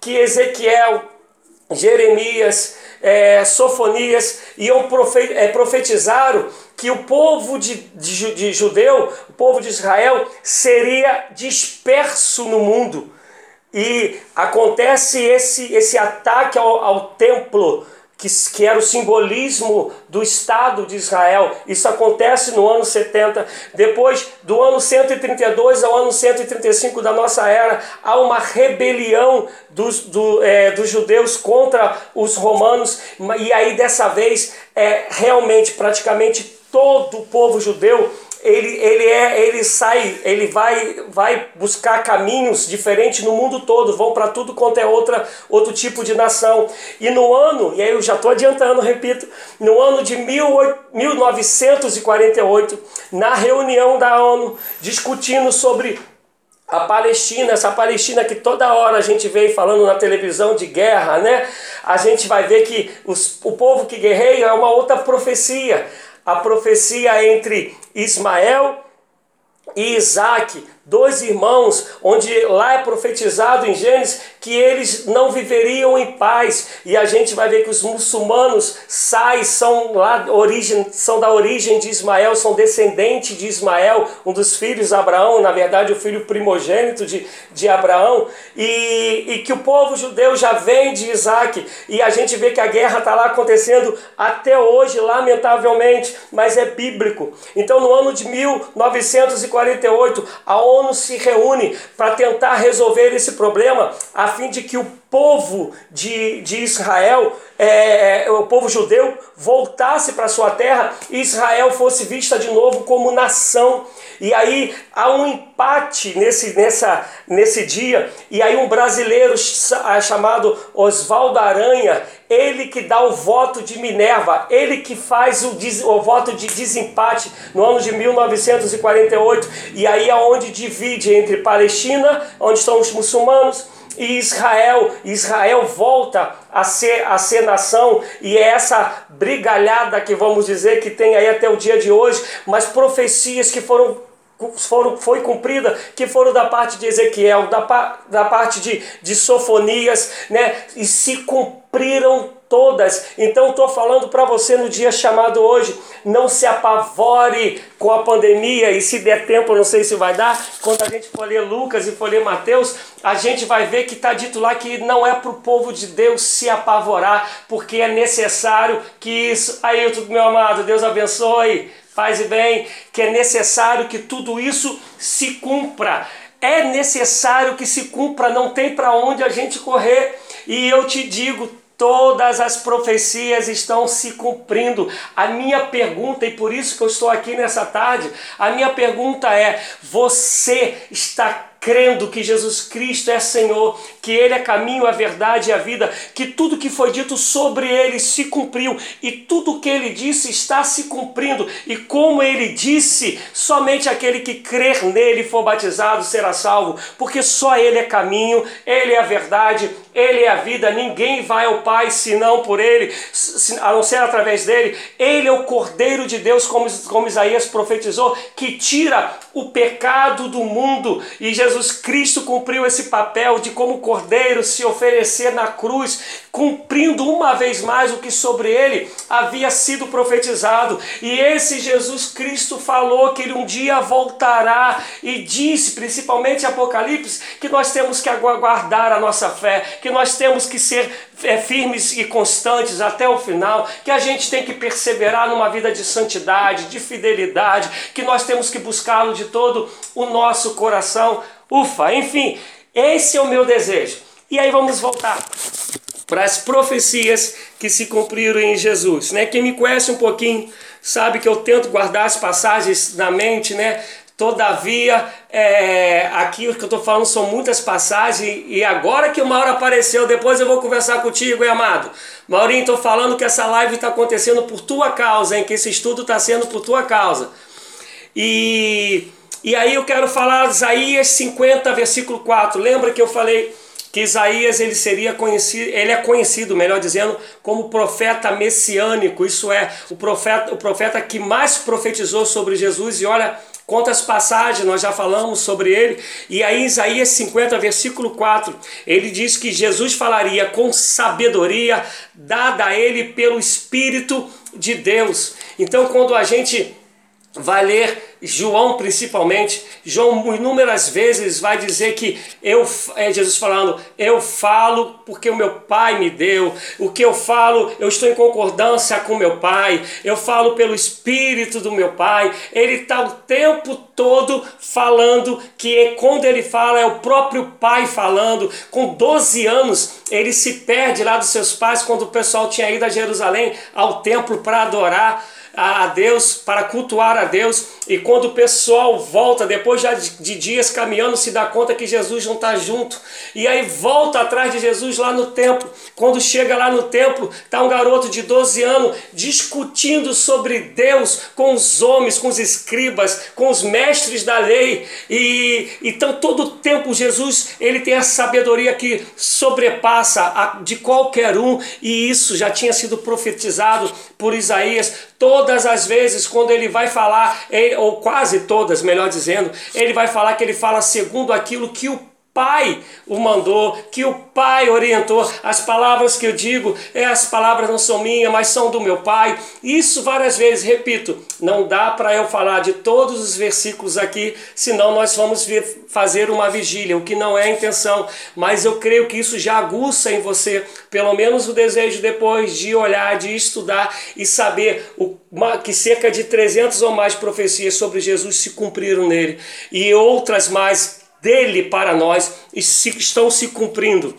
que Ezequiel Jeremias, é, Sofonias iam é, profetizaram que o povo de, de, de, judeu, o povo de Israel, seria disperso no mundo. E acontece esse, esse ataque ao, ao templo que, que era o simbolismo do Estado de Israel. Isso acontece no ano 70. Depois do ano 132 ao ano 135 da nossa era, há uma rebelião dos, do, é, dos judeus contra os romanos. E aí, dessa vez, é, realmente, praticamente todo o povo judeu ele, ele, é, ele sai, ele vai, vai buscar caminhos diferentes no mundo todo, vão para tudo quanto é outra, outro tipo de nação. E no ano, e aí eu já estou adiantando, (laughs) repito, no ano de 1948, na reunião da ONU, discutindo sobre a Palestina, essa Palestina que toda hora a gente vê falando na televisão de guerra, né? A gente vai ver que os, o povo que guerreia é uma outra profecia a profecia entre Ismael e Isaac, dois irmãos, onde lá é profetizado em Gênesis que eles não viveriam em paz. E a gente vai ver que os muçulmanos saem, são lá origem, são da origem de Ismael, são descendentes de Ismael, um dos filhos de Abraão, na verdade o filho primogênito de, de Abraão, e, e que o povo judeu já vem de Isaac. E a gente vê que a guerra está lá acontecendo até hoje, lamentavelmente, mas é bíblico. Então no ano de 1948, a ONU se reúne para tentar resolver esse problema, a fim de que o povo de, de Israel, é, é o povo judeu, voltasse para sua terra e Israel fosse vista de novo como nação. E aí há um empate nesse, nessa, nesse dia, e aí um brasileiro chamado Oswaldo Aranha, ele que dá o voto de Minerva, ele que faz o, o voto de desempate no ano de 1948, e aí é onde divide entre Palestina, onde estão os muçulmanos, e Israel, Israel volta a ser, a ser nação, e é essa brigalhada que vamos dizer que tem aí até o dia de hoje, mas profecias que foram foram, foi cumprida, que foram da parte de Ezequiel, da, da parte de, de Sofonias, né? E se cumpriram todas. Então estou falando para você no dia chamado hoje, não se apavore com a pandemia e se der tempo, não sei se vai dar, quando a gente for ler Lucas e for ler Mateus, a gente vai ver que está dito lá que não é para o povo de Deus se apavorar, porque é necessário que isso. Aí, meu amado, Deus abençoe, faz e bem, que é necessário que tudo isso se cumpra. É necessário que se cumpra, não tem para onde a gente correr. E eu te digo, Todas as profecias estão se cumprindo. A minha pergunta, e por isso que eu estou aqui nessa tarde, a minha pergunta é: você está crendo que Jesus Cristo é Senhor, que Ele é caminho, a verdade e a vida, que tudo que foi dito sobre Ele se cumpriu e tudo que Ele disse está se cumprindo. E como Ele disse, somente aquele que crer nele e for batizado será salvo, porque só Ele é caminho, Ele é a verdade, Ele é a vida. Ninguém vai ao Pai senão por Ele, a não ser através dele. Ele é o Cordeiro de Deus, como, como Isaías profetizou, que tira o pecado do mundo. E Jesus Jesus Cristo cumpriu esse papel de, como cordeiro, se oferecer na cruz, cumprindo uma vez mais o que sobre ele havia sido profetizado. E esse Jesus Cristo falou que ele um dia voltará e disse, principalmente em Apocalipse, que nós temos que aguardar a nossa fé, que nós temos que ser é, firmes e constantes até o final, que a gente tem que perseverar numa vida de santidade, de fidelidade, que nós temos que buscá-lo de todo o nosso coração. Ufa, enfim, esse é o meu desejo. E aí vamos voltar para as profecias que se cumpriram em Jesus, né? Quem me conhece um pouquinho sabe que eu tento guardar as passagens na mente, né? Todavia, é, aqui o que eu estou falando são muitas passagens, e agora que o Mauro apareceu, depois eu vou conversar contigo, hein, amado. Maurinho, estou falando que essa live está acontecendo por tua causa, hein, que esse estudo está sendo por tua causa. E, e aí eu quero falar Isaías 50, versículo 4. Lembra que eu falei que Isaías ele seria conhecido, ele é conhecido, melhor dizendo, como profeta messiânico, isso é, o profeta, o profeta que mais profetizou sobre Jesus, e olha quantas passagens nós já falamos sobre ele, e aí Isaías 50, versículo 4, ele diz que Jesus falaria com sabedoria dada a ele pelo Espírito de Deus. Então, quando a gente vai ler João principalmente, João inúmeras vezes vai dizer que eu, é Jesus falando, eu falo porque o meu pai me deu, o que eu falo, eu estou em concordância com meu pai, eu falo pelo espírito do meu pai, ele está o tempo todo falando que quando ele fala é o próprio pai falando, com 12 anos ele se perde lá dos seus pais quando o pessoal tinha ido a Jerusalém ao templo para adorar, a Deus, para cultuar a Deus. E quando o pessoal volta, depois já de dias caminhando, se dá conta que Jesus não está junto. E aí volta atrás de Jesus lá no templo. Quando chega lá no templo, está um garoto de 12 anos discutindo sobre Deus com os homens, com os escribas, com os mestres da lei. E então todo o tempo Jesus ele tem a sabedoria que sobrepassa a de qualquer um. E isso já tinha sido profetizado por Isaías Todas as vezes quando ele vai falar, ou quase todas, melhor dizendo, ele vai falar que ele fala segundo aquilo que o Pai o mandou, que o Pai orientou. As palavras que eu digo, é, as palavras não são minhas, mas são do meu Pai. Isso várias vezes, repito, não dá para eu falar de todos os versículos aqui, senão nós vamos fazer uma vigília, o que não é a intenção. Mas eu creio que isso já aguça em você, pelo menos o desejo depois de olhar, de estudar e saber o, que cerca de 300 ou mais profecias sobre Jesus se cumpriram nele e outras mais dele para nós e se, estão se cumprindo.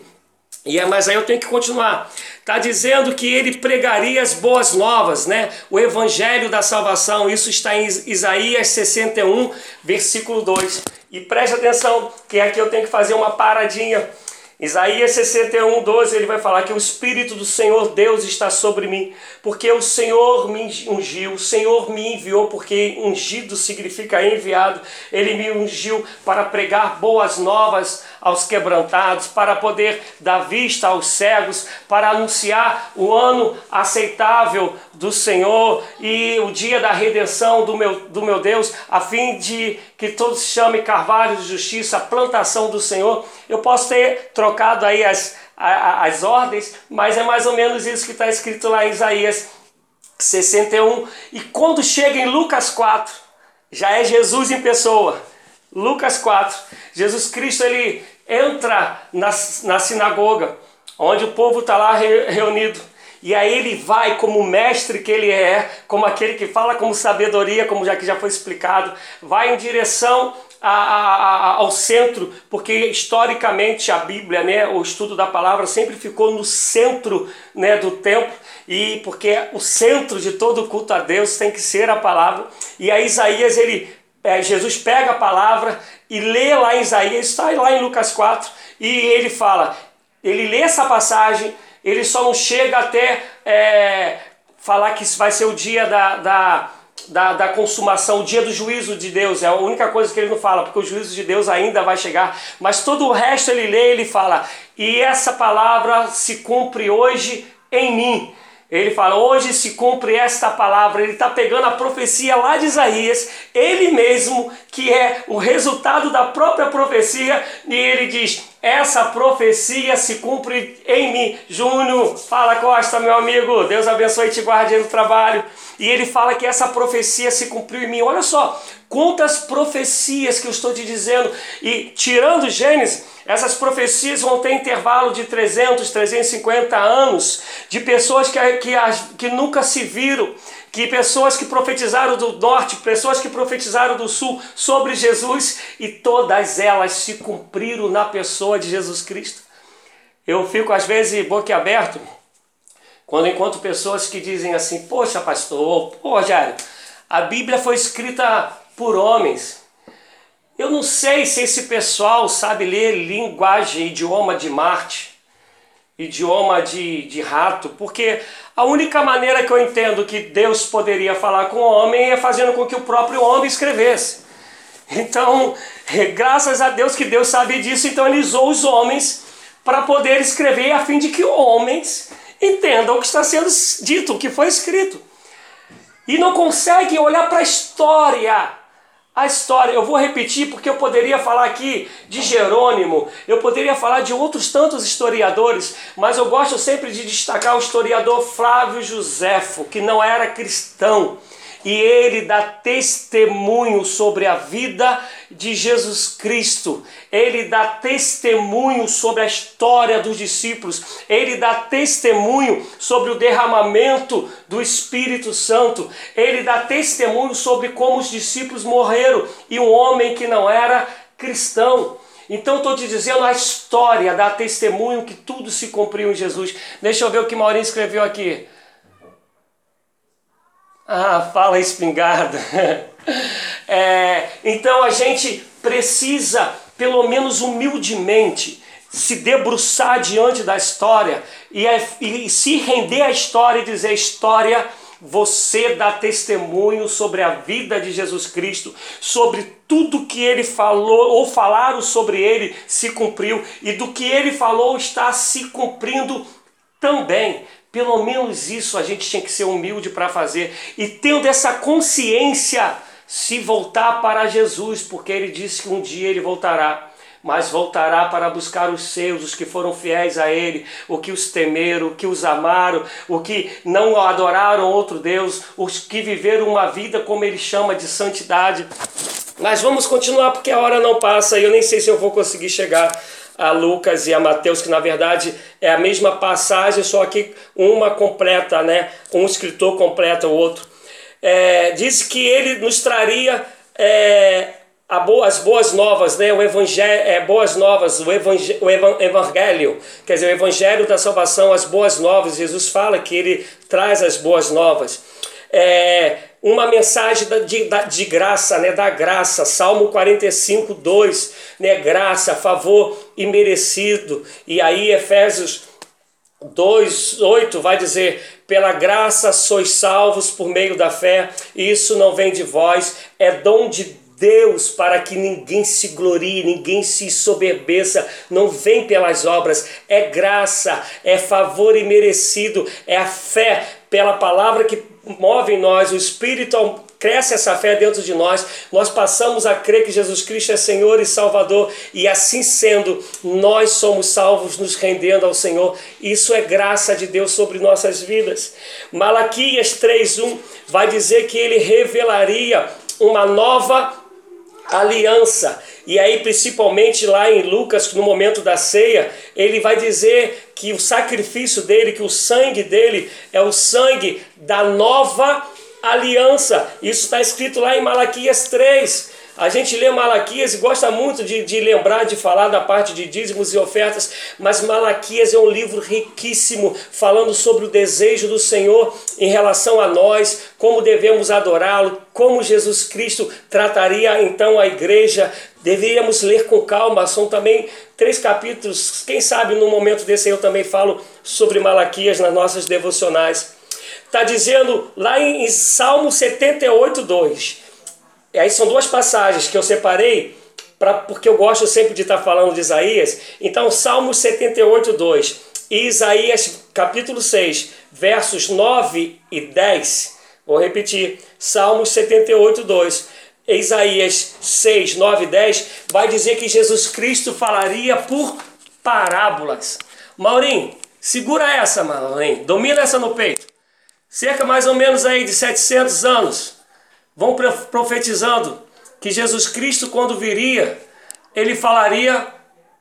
E é, mas aí eu tenho que continuar. Está dizendo que ele pregaria as boas novas, né? O evangelho da salvação. Isso está em Isaías 61, versículo 2. E preste atenção, que aqui eu tenho que fazer uma paradinha Isaías 61, 12, ele vai falar que o Espírito do Senhor Deus está sobre mim, porque o Senhor me ungiu, o Senhor me enviou, porque ungido significa enviado, ele me ungiu para pregar boas novas aos quebrantados, para poder dar vista aos cegos, para anunciar o ano aceitável do Senhor e o dia da redenção do meu, do meu Deus, a fim de que todos chamem carvalho de justiça, plantação do Senhor. Eu posso ter trocado aí as, as ordens, mas é mais ou menos isso que está escrito lá em Isaías 61. E quando chega em Lucas 4, já é Jesus em pessoa. Lucas 4, Jesus Cristo ele entra na, na sinagoga, onde o povo está lá reunido. E aí ele vai como mestre que ele é, como aquele que fala com sabedoria, como já que já foi explicado, vai em direção a, a, ao centro, porque historicamente a Bíblia, né, o estudo da palavra sempre ficou no centro né, do templo, e porque o centro de todo culto a Deus tem que ser a palavra. E aí Isaías ele é, Jesus pega a palavra e lê lá em Isaías, está lá em Lucas 4, e ele fala, ele lê essa passagem, ele só não chega até é, falar que vai ser o dia da, da, da, da, consumação, o dia do juízo de Deus, é a única coisa que ele não fala, porque o juízo de Deus ainda vai chegar, mas todo o resto ele lê, ele fala, e essa palavra se cumpre hoje em mim. Ele fala: hoje se cumpre esta palavra. Ele está pegando a profecia lá de Isaías, ele mesmo, que é o resultado da própria profecia, e ele diz: essa profecia se cumpre em mim. Júnior, fala Costa, meu amigo, Deus abençoe e te guarde no trabalho. E ele fala que essa profecia se cumpriu em mim. Olha só, quantas profecias que eu estou te dizendo. E tirando Gênesis, essas profecias vão ter intervalo de 300, 350 anos de pessoas que, que, que nunca se viram, que pessoas que profetizaram do norte, pessoas que profetizaram do sul sobre Jesus e todas elas se cumpriram na pessoa de Jesus Cristo. Eu fico às vezes boquiaberto quando encontro pessoas que dizem assim: Poxa, pastor, pô, Rogério, a Bíblia foi escrita por homens. Eu não sei se esse pessoal sabe ler linguagem, idioma de Marte, idioma de, de rato, porque a única maneira que eu entendo que Deus poderia falar com o homem é fazendo com que o próprio homem escrevesse. Então, (laughs) graças a Deus que Deus sabe disso, então ele usou os homens para poder escrever a fim de que homens entendam o que está sendo dito, o que foi escrito. E não conseguem olhar para a história a história, eu vou repetir porque eu poderia falar aqui de Jerônimo, eu poderia falar de outros tantos historiadores, mas eu gosto sempre de destacar o historiador Flávio Josefo, que não era cristão, e ele dá testemunho sobre a vida de Jesus Cristo. Ele dá testemunho sobre a história dos discípulos. Ele dá testemunho sobre o derramamento do Espírito Santo. Ele dá testemunho sobre como os discípulos morreram e um homem que não era cristão. Então estou te dizendo a história dá testemunho que tudo se cumpriu em Jesus. Deixa eu ver o que Maurinho escreveu aqui. Ah, fala espingarda. (laughs) é, então a gente precisa, pelo menos humildemente, se debruçar diante da história e, e se render à história e dizer: história, você dá testemunho sobre a vida de Jesus Cristo, sobre tudo que ele falou ou falaram sobre ele se cumpriu e do que ele falou está se cumprindo também. Pelo menos isso a gente tinha que ser humilde para fazer. E tendo essa consciência, se voltar para Jesus, porque ele disse que um dia ele voltará. Mas voltará para buscar os seus, os que foram fiéis a Ele, o que os temeram, o que os amaram, o que não adoraram outro Deus, os que viveram uma vida como Ele chama de santidade. Mas vamos continuar porque a hora não passa e eu nem sei se eu vou conseguir chegar a Lucas e a Mateus, que na verdade é a mesma passagem, só que uma completa, né? Um escritor completa o outro. É, diz que ele nos traria é, boa, as boas novas, né? O evangelho, é, boas novas, o, evangel, o evangelho, quer dizer, o evangelho da salvação, as boas novas. Jesus fala que ele traz as boas novas. É, uma mensagem de, de graça, né, da graça, Salmo 45, 2, né, graça, favor imerecido. E aí Efésios 2, 8 vai dizer: pela graça sois salvos por meio da fé, e isso não vem de vós, é dom de Deus para que ninguém se glorie, ninguém se soberbeça, não vem pelas obras, é graça, é favor imerecido, é a fé pela palavra que move em nós, o Espírito cresce essa fé dentro de nós, nós passamos a crer que Jesus Cristo é Senhor e Salvador, e assim sendo, nós somos salvos nos rendendo ao Senhor. Isso é graça de Deus sobre nossas vidas. Malaquias 3:1 vai dizer que ele revelaria uma nova aliança. E aí, principalmente lá em Lucas, no momento da ceia, ele vai dizer que o sacrifício dele, que o sangue dele é o sangue da nova aliança. Isso está escrito lá em Malaquias 3. A gente lê Malaquias e gosta muito de, de lembrar, de falar da parte de dízimos e ofertas, mas Malaquias é um livro riquíssimo, falando sobre o desejo do Senhor em relação a nós, como devemos adorá-lo, como Jesus Cristo trataria então a igreja. Deveríamos ler com calma, são também três capítulos. Quem sabe no momento desse eu também falo sobre Malaquias nas nossas devocionais. Está dizendo lá em Salmo 78, 2 e aí são duas passagens que eu separei pra, porque eu gosto sempre de estar falando de Isaías. Então, Salmo 78, 2 e Isaías capítulo 6, versos 9 e 10. Vou repetir, Salmos 78, 2. Isaías 6, 9 e 10 vai dizer que Jesus Cristo falaria por parábolas. Maurinho, segura essa, Maurinho, domina essa no peito. Cerca mais ou menos aí de 700 anos, vão profetizando que Jesus Cristo, quando viria, ele falaria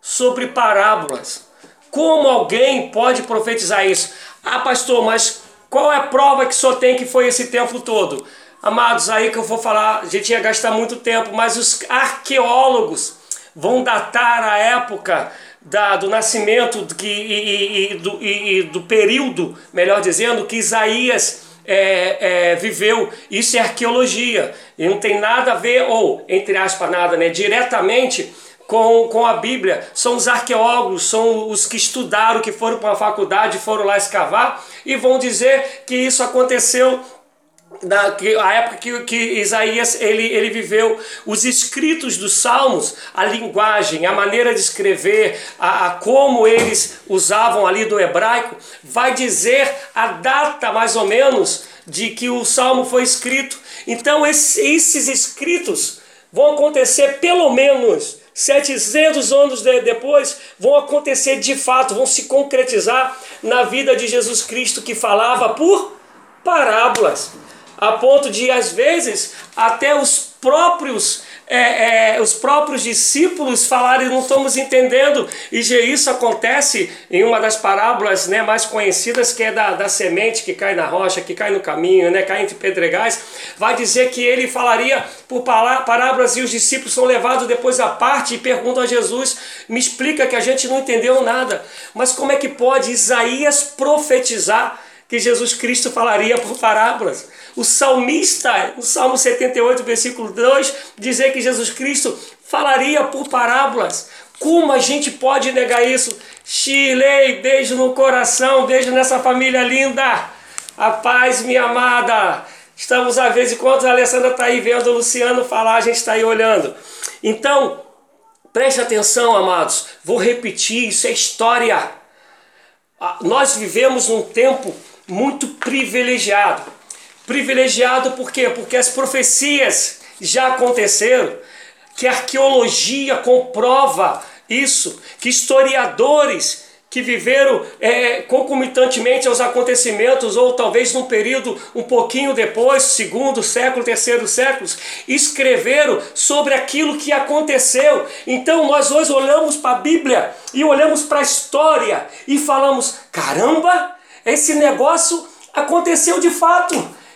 sobre parábolas. Como alguém pode profetizar isso? Ah, pastor, mas qual é a prova que só tem que foi esse tempo todo? Amados, aí que eu vou falar, a gente ia gastar muito tempo, mas os arqueólogos vão datar a época da, do nascimento que, e, e, do, e, do período, melhor dizendo, que Isaías é, é, viveu. Isso é arqueologia. E não tem nada a ver, ou, entre aspas, nada, né? Diretamente com, com a Bíblia. São os arqueólogos, são os que estudaram, que foram para uma faculdade, foram lá escavar e vão dizer que isso aconteceu na que, a época que, que Isaías ele, ele viveu, os escritos dos salmos, a linguagem, a maneira de escrever, a, a, como eles usavam ali do hebraico, vai dizer a data mais ou menos de que o salmo foi escrito. Então esse, esses escritos vão acontecer pelo menos 700 anos depois, vão acontecer de fato, vão se concretizar na vida de Jesus Cristo que falava por parábolas a ponto de às vezes até os próprios é, é, os próprios discípulos falarem não estamos entendendo. E isso acontece em uma das parábolas né, mais conhecidas que é da, da semente que cai na rocha que cai no caminho né, cai entre pedregais. Vai dizer que ele falaria por parábolas e os discípulos são levados depois à parte e perguntam a Jesus me explica que a gente não entendeu nada mas como é que pode Isaías profetizar que Jesus Cristo falaria por parábolas. O salmista, no Salmo 78, versículo 2, dizer que Jesus Cristo falaria por parábolas. Como a gente pode negar isso? Chilei, beijo no coração, beijo nessa família linda. A paz, minha amada. Estamos a vez em quando a Alessandra está aí vendo o Luciano falar, a gente está aí olhando. Então, preste atenção, amados. Vou repetir, isso é história. Ah, nós vivemos num tempo muito privilegiado. Privilegiado por quê? Porque as profecias já aconteceram, que a arqueologia comprova isso, que historiadores que viveram é, concomitantemente aos acontecimentos, ou talvez num período um pouquinho depois, segundo século, terceiro século, escreveram sobre aquilo que aconteceu. Então nós hoje olhamos para a Bíblia e olhamos para a história e falamos: caramba, esse negócio aconteceu de fato.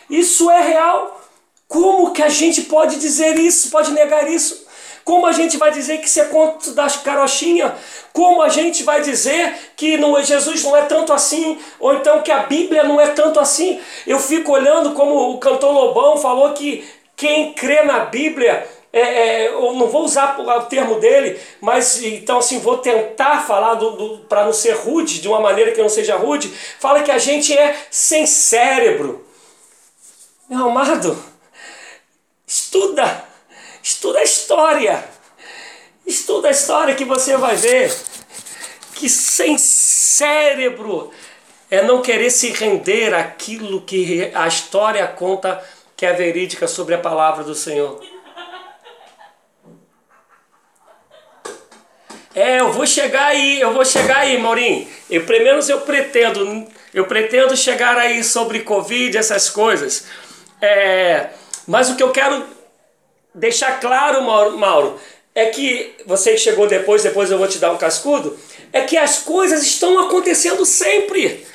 Isso é real. Como que a gente pode dizer isso, pode negar isso? Como a gente vai dizer que isso é conto das carochinhas? Como a gente vai dizer que não, Jesus não é tanto assim? Ou então que a Bíblia não é tanto assim? Eu fico olhando como o cantor Lobão falou que quem crê na Bíblia é, é, eu não vou usar o termo dele, mas então assim, vou tentar falar do, do para não ser rude, de uma maneira que não seja rude, fala que a gente é sem cérebro. Meu amado, estuda, estuda a história, estuda a história que você vai ver que sem cérebro é não querer se render àquilo que a história conta que é verídica sobre a palavra do Senhor. É, eu vou chegar aí, eu vou chegar aí, Maurinho. Eu, pelo menos eu pretendo, eu pretendo chegar aí sobre Covid, essas coisas. É, mas o que eu quero deixar claro, Mauro, Mauro, é que você que chegou depois, depois eu vou te dar um cascudo, é que as coisas estão acontecendo sempre.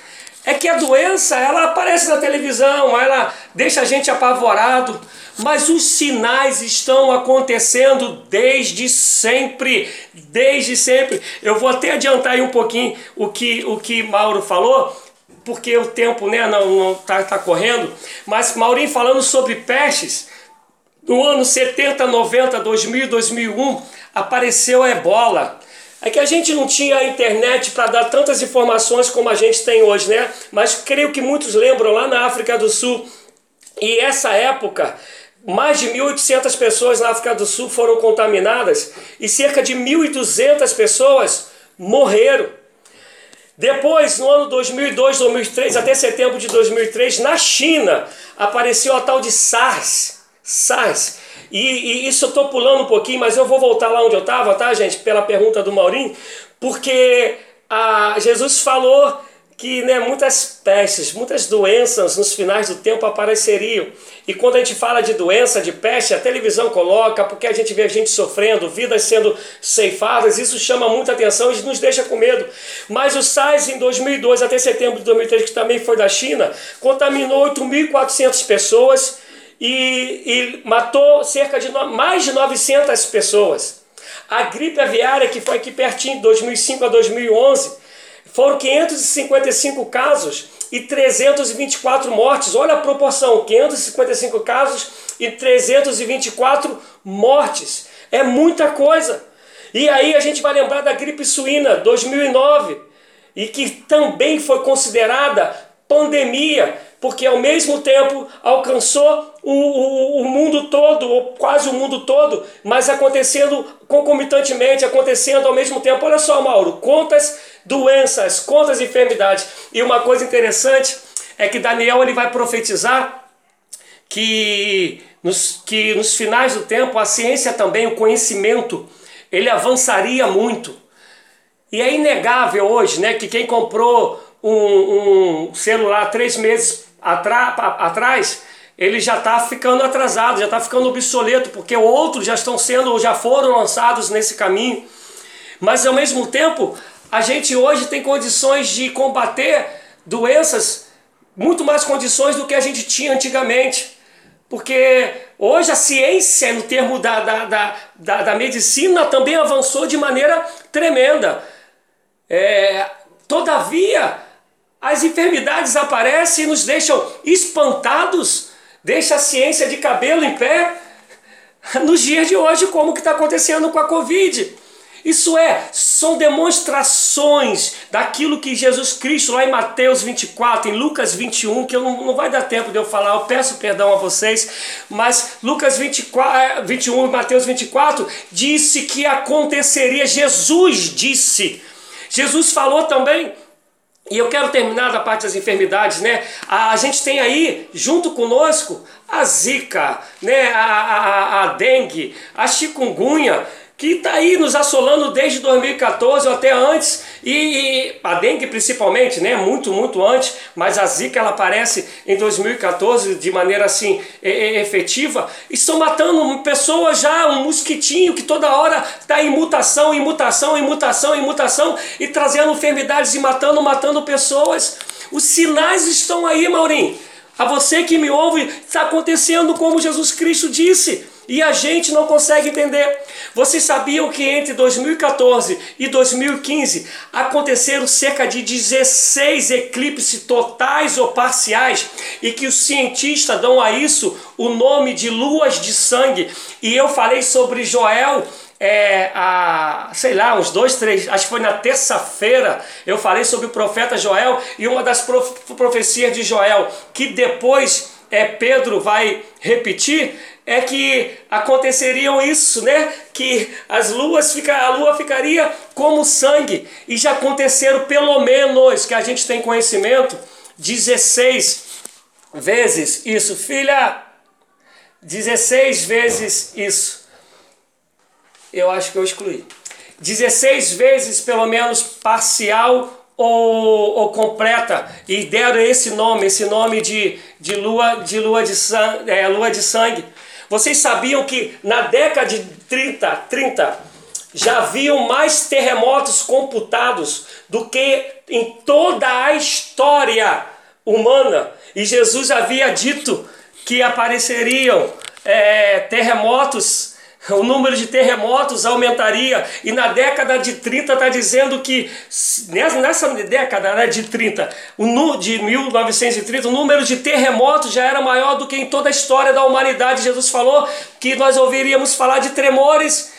É que a doença, ela aparece na televisão, ela deixa a gente apavorado, mas os sinais estão acontecendo desde sempre, desde sempre. Eu vou até adiantar aí um pouquinho o que o que Mauro falou, porque o tempo né, não, não tá, tá correndo, mas Maurinho falando sobre pestes, no ano 70, 90, 2000, 2001, apareceu a ebola. É que a gente não tinha a internet para dar tantas informações como a gente tem hoje, né? Mas creio que muitos lembram lá na África do Sul. E essa época, mais de 1.800 pessoas na África do Sul foram contaminadas e cerca de 1.200 pessoas morreram. Depois, no ano 2002, 2003, até setembro de 2003, na China, apareceu a tal de SARS. SARS. E, e isso eu estou pulando um pouquinho, mas eu vou voltar lá onde eu estava, tá, gente? Pela pergunta do Maurinho, porque a, Jesus falou que né, muitas pestes, muitas doenças nos finais do tempo apareceriam. E quando a gente fala de doença, de peste, a televisão coloca, porque a gente vê gente sofrendo, vidas sendo ceifadas, isso chama muita atenção e nos deixa com medo. Mas o SARS em 2002 até setembro de 2003, que também foi da China, contaminou 8.400 pessoas e, e matou cerca de mais de 900 pessoas. A gripe aviária, que foi aqui pertinho, de 2005 a 2011, foram 555 casos e 324 mortes. Olha a proporção: 555 casos e 324 mortes. É muita coisa. E aí a gente vai lembrar da gripe suína 2009 e que também foi considerada pandemia, porque ao mesmo tempo alcançou o, o, o, mundo todo, ou quase o mundo todo, mas acontecendo concomitantemente, acontecendo ao mesmo tempo. Olha só, Mauro, quantas doenças, quantas enfermidades. E uma coisa interessante é que Daniel ele vai profetizar que nos, que nos finais do tempo a ciência também, o conhecimento, ele avançaria muito. E é inegável hoje né, que quem comprou um, um celular três meses atrás, ele já está ficando atrasado, já está ficando obsoleto, porque outros já estão sendo ou já foram lançados nesse caminho. Mas ao mesmo tempo, a gente hoje tem condições de combater doenças, muito mais condições do que a gente tinha antigamente. Porque hoje a ciência, no termo da, da, da, da, da medicina, também avançou de maneira tremenda. É, todavia, as enfermidades aparecem e nos deixam espantados, deixa a ciência de cabelo em pé (laughs) nos dias de hoje, como que está acontecendo com a Covid. Isso é, são demonstrações daquilo que Jesus Cristo, lá em Mateus 24, em Lucas 21, que eu não, não vai dar tempo de eu falar, eu peço perdão a vocês, mas Lucas 24, 21 e Mateus 24 disse que aconteceria, Jesus disse. Jesus falou também e eu quero terminar da parte das enfermidades, né? A, gente tem aí, junto conosco, a zika, né? a, a, a dengue, a chikungunya, que está aí nos assolando desde 2014 ou até antes, e, e, a dengue principalmente, né, muito, muito antes, mas a zika ela aparece em 2014 de maneira assim efetiva, estão matando pessoas já, um mosquitinho que toda hora está em mutação, em mutação, em mutação, em mutação, e trazendo enfermidades e matando, matando pessoas. Os sinais estão aí, Maurinho. A você que me ouve, está acontecendo como Jesus Cristo disse. E a gente não consegue entender. Vocês sabiam que entre 2014 e 2015 aconteceram cerca de 16 eclipses totais ou parciais e que os cientistas dão a isso o nome de luas de sangue. E eu falei sobre Joel é, a, sei lá, uns dois, três, acho que foi na terça-feira, eu falei sobre o profeta Joel e uma das prof, profecias de Joel, que depois é, Pedro vai repetir, é que aconteceriam isso, né? Que as luas fica, a lua ficaria como sangue. E já aconteceram pelo menos, que a gente tem conhecimento, 16 vezes isso. Filha, 16 vezes isso. Eu acho que eu excluí. 16 vezes pelo menos parcial ou, ou, completa e deram esse nome, esse nome de, de lua de lua de é, lua de sangue. Vocês sabiam que na década de 30, 30 já haviam mais terremotos computados do que em toda a história humana. E Jesus havia dito que apareceriam é, terremotos o número de terremotos aumentaria. E na década de 30 está dizendo que, nessa década né, de 30, de 1930, o número de terremotos já era maior do que em toda a história da humanidade. Jesus falou que nós ouviríamos falar de tremores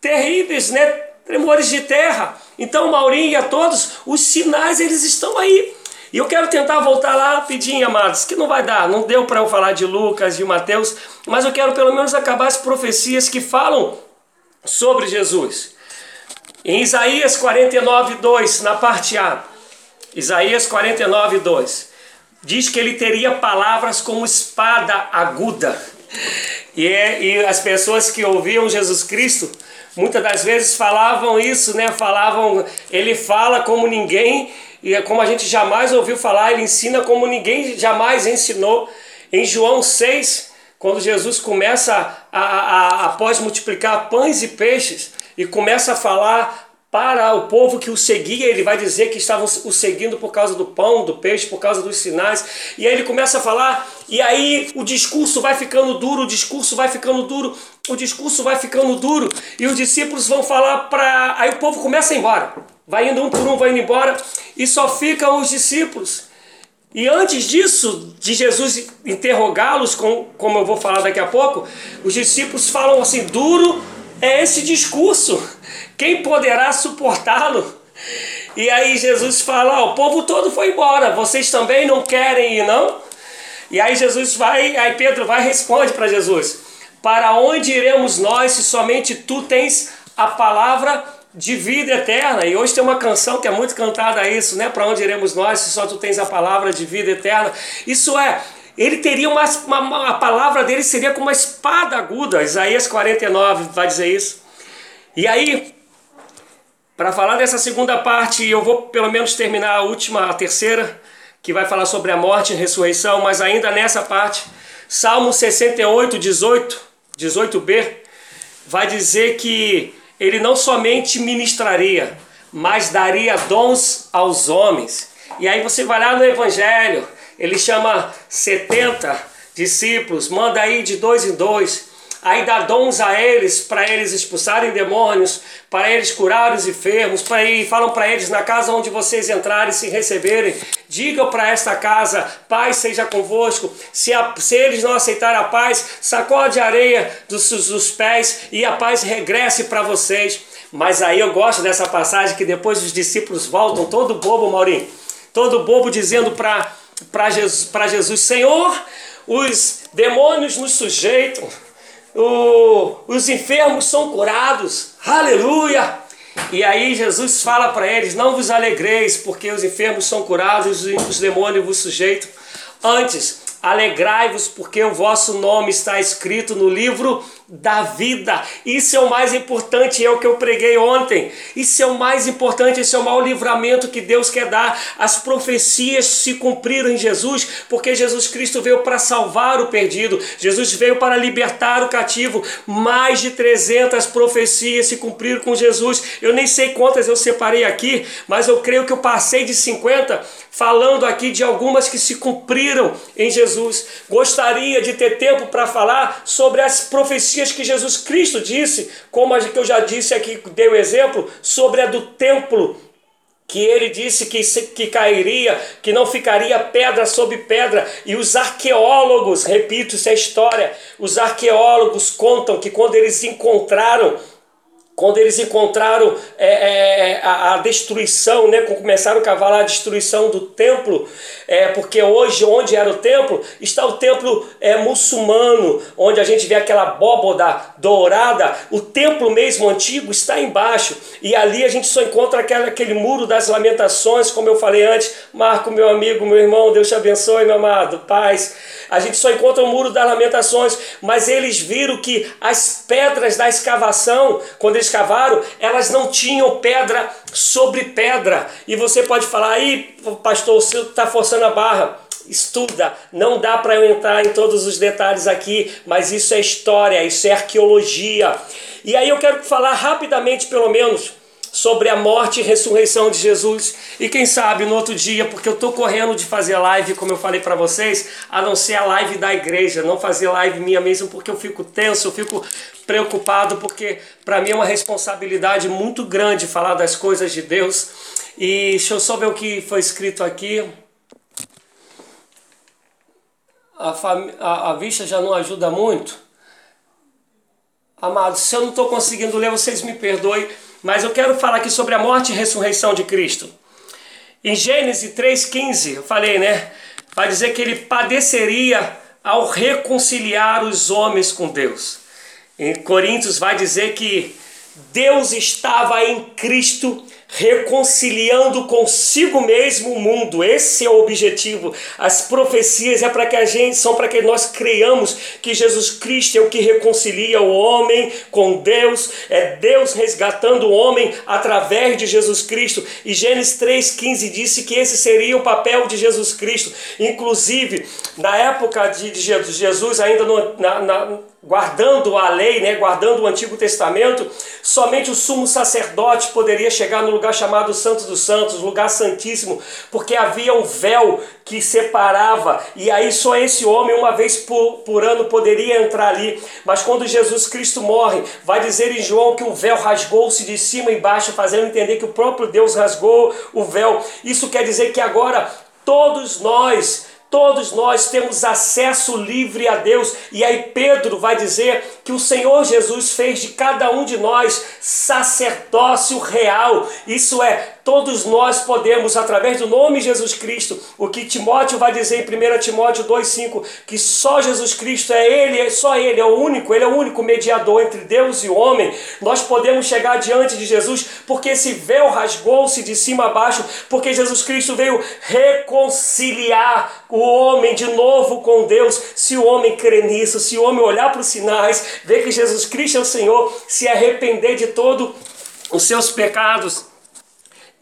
terríveis, né? tremores de terra. Então, Maurinho e a todos, os sinais eles estão aí. E eu quero tentar voltar lá rapidinho, amados, que não vai dar, não deu para eu falar de Lucas, de Mateus, mas eu quero pelo menos acabar as profecias que falam sobre Jesus. Em Isaías 49, 2, na parte A, Isaías 49, 2. Diz que ele teria palavras como espada aguda. E, é, e as pessoas que ouviam Jesus Cristo muitas das vezes falavam isso, né? Falavam, ele fala como ninguém e é como a gente jamais ouviu falar, ele ensina como ninguém jamais ensinou. Em João 6, quando Jesus começa a, a, a após multiplicar pães e peixes e começa a falar para o povo que o seguia, ele vai dizer que estavam o seguindo por causa do pão, do peixe, por causa dos sinais. E aí ele começa a falar, e aí o discurso vai ficando duro, o discurso vai ficando duro, o discurso vai ficando duro, e os discípulos vão falar para. Aí o povo começa a ir embora. Vai indo um por um, vai indo embora, e só ficam os discípulos. E antes disso, de Jesus interrogá-los, como eu vou falar daqui a pouco, os discípulos falam assim: duro é esse discurso. Quem poderá suportá-lo? E aí Jesus fala: o povo todo foi embora, vocês também não querem ir, não? E aí Jesus vai, aí Pedro vai e responde para Jesus: Para onde iremos nós se somente tu tens a palavra de vida eterna? E hoje tem uma canção que é muito cantada a isso, né? Para onde iremos nós se só tu tens a palavra de vida eterna? Isso é, ele teria uma, uma, a palavra dele seria como uma espada aguda. Isaías 49 vai dizer isso. E aí, para falar dessa segunda parte, eu vou pelo menos terminar a última, a terceira, que vai falar sobre a morte e ressurreição, mas ainda nessa parte, Salmo 68, 18, 18b, vai dizer que ele não somente ministraria, mas daria dons aos homens. E aí você vai lá no Evangelho, ele chama 70 discípulos, manda aí de dois em dois aí dá dons a eles para eles expulsarem demônios, para eles curarem os enfermos, para ir, falam para eles na casa onde vocês entrarem se receberem, digam para esta casa, paz seja convosco. Se, a, se eles não aceitarem a paz, sacode a areia dos, dos pés e a paz regresse para vocês. Mas aí eu gosto dessa passagem que depois os discípulos voltam todo bobo, Maurinho, todo bobo dizendo para Jesus, Jesus, Senhor, os demônios nos sujeitam o, os enfermos são curados, aleluia! E aí Jesus fala para eles: Não vos alegreis, porque os enfermos são curados e os demônios vos sujeitam. Antes, alegrai-vos, porque o vosso nome está escrito no livro da vida. Isso é o mais importante, é o que eu preguei ontem. Isso é o mais importante, esse é o maior livramento que Deus quer dar. As profecias se cumpriram em Jesus, porque Jesus Cristo veio para salvar o perdido, Jesus veio para libertar o cativo. Mais de 300 profecias se cumpriram com Jesus. Eu nem sei quantas eu separei aqui, mas eu creio que eu passei de 50 falando aqui de algumas que se cumpriram em Jesus. Gostaria de ter tempo para falar sobre as profecias profecias que Jesus Cristo disse, como a que eu já disse aqui, dei o exemplo, sobre a do templo, que ele disse que, que cairia, que não ficaria pedra sobre pedra, e os arqueólogos, repito, isso é história, os arqueólogos contam que quando eles encontraram quando eles encontraram é, é, a, a, destruição, né, começaram a cavalar a destruição do templo, é, porque hoje, onde era o templo, está o templo é, muçulmano, onde a gente vê aquela abóboda dourada, o templo mesmo antigo está embaixo, e ali a gente só encontra aquela, aquele muro das lamentações, como eu falei antes, Marco, meu amigo, meu irmão, Deus te abençoe, meu amado, paz. A gente só encontra o muro das lamentações, mas eles viram que as pedras da escavação, quando eles cavaram, elas não tinham pedra sobre pedra. E você pode falar, aí, pastor, senhor está forçando a barra. Estuda, não dá para eu entrar em todos os detalhes aqui, mas isso é história, isso é arqueologia. E aí eu quero falar rapidamente, pelo menos, sobre a morte e ressurreição de Jesus. E quem sabe no outro dia, porque eu estou correndo de fazer live, como eu falei para vocês, a não ser a live da igreja, não fazer live minha mesmo, porque eu fico tenso, eu fico preocupado, porque para mim é uma responsabilidade muito grande falar das coisas de Deus. E deixa eu só ver o que foi escrito aqui. A, a, a vista já não ajuda muito. Amados, se eu não estou conseguindo ler, vocês me perdoem mas eu quero falar aqui sobre a morte e ressurreição de Cristo. Em Gênesis 3,15, eu falei, né? Vai dizer que ele padeceria ao reconciliar os homens com Deus. Em Coríntios vai dizer que Deus estava em Cristo reconciliando consigo mesmo o mundo. Esse é o objetivo. As profecias é para que a gente são para que nós creiamos que Jesus Cristo é o que reconcilia o homem com Deus, é Deus resgatando o homem através de Jesus Cristo. E Gênesis 3:15 disse que esse seria o papel de Jesus Cristo. Inclusive, na época de Jesus, ainda no, na, na guardando a lei, né, guardando o Antigo Testamento, somente o sumo sacerdote poderia chegar no lugar chamado Santo dos Santos, lugar santíssimo, porque havia um véu que separava, e aí só esse homem, uma vez por, por ano, poderia entrar ali. Mas quando Jesus Cristo morre, vai dizer em João que o véu rasgou-se de cima e baixo, fazendo entender que o próprio Deus rasgou o véu. Isso quer dizer que agora todos nós Todos nós temos acesso livre a Deus. E aí Pedro vai dizer que o Senhor Jesus fez de cada um de nós sacerdócio real. Isso é, todos nós podemos, através do nome de Jesus Cristo, o que Timóteo vai dizer em 1 Timóteo 2,5, que só Jesus Cristo é Ele, só Ele é o único, Ele é o único mediador entre Deus e o homem. Nós podemos chegar diante de Jesus porque esse véu rasgou-se de cima a baixo, porque Jesus Cristo veio reconciliar o homem de novo com Deus. Se o homem crer nisso, se o homem olhar para os sinais, ver que Jesus Cristo é o Senhor, se arrepender de todo os seus pecados,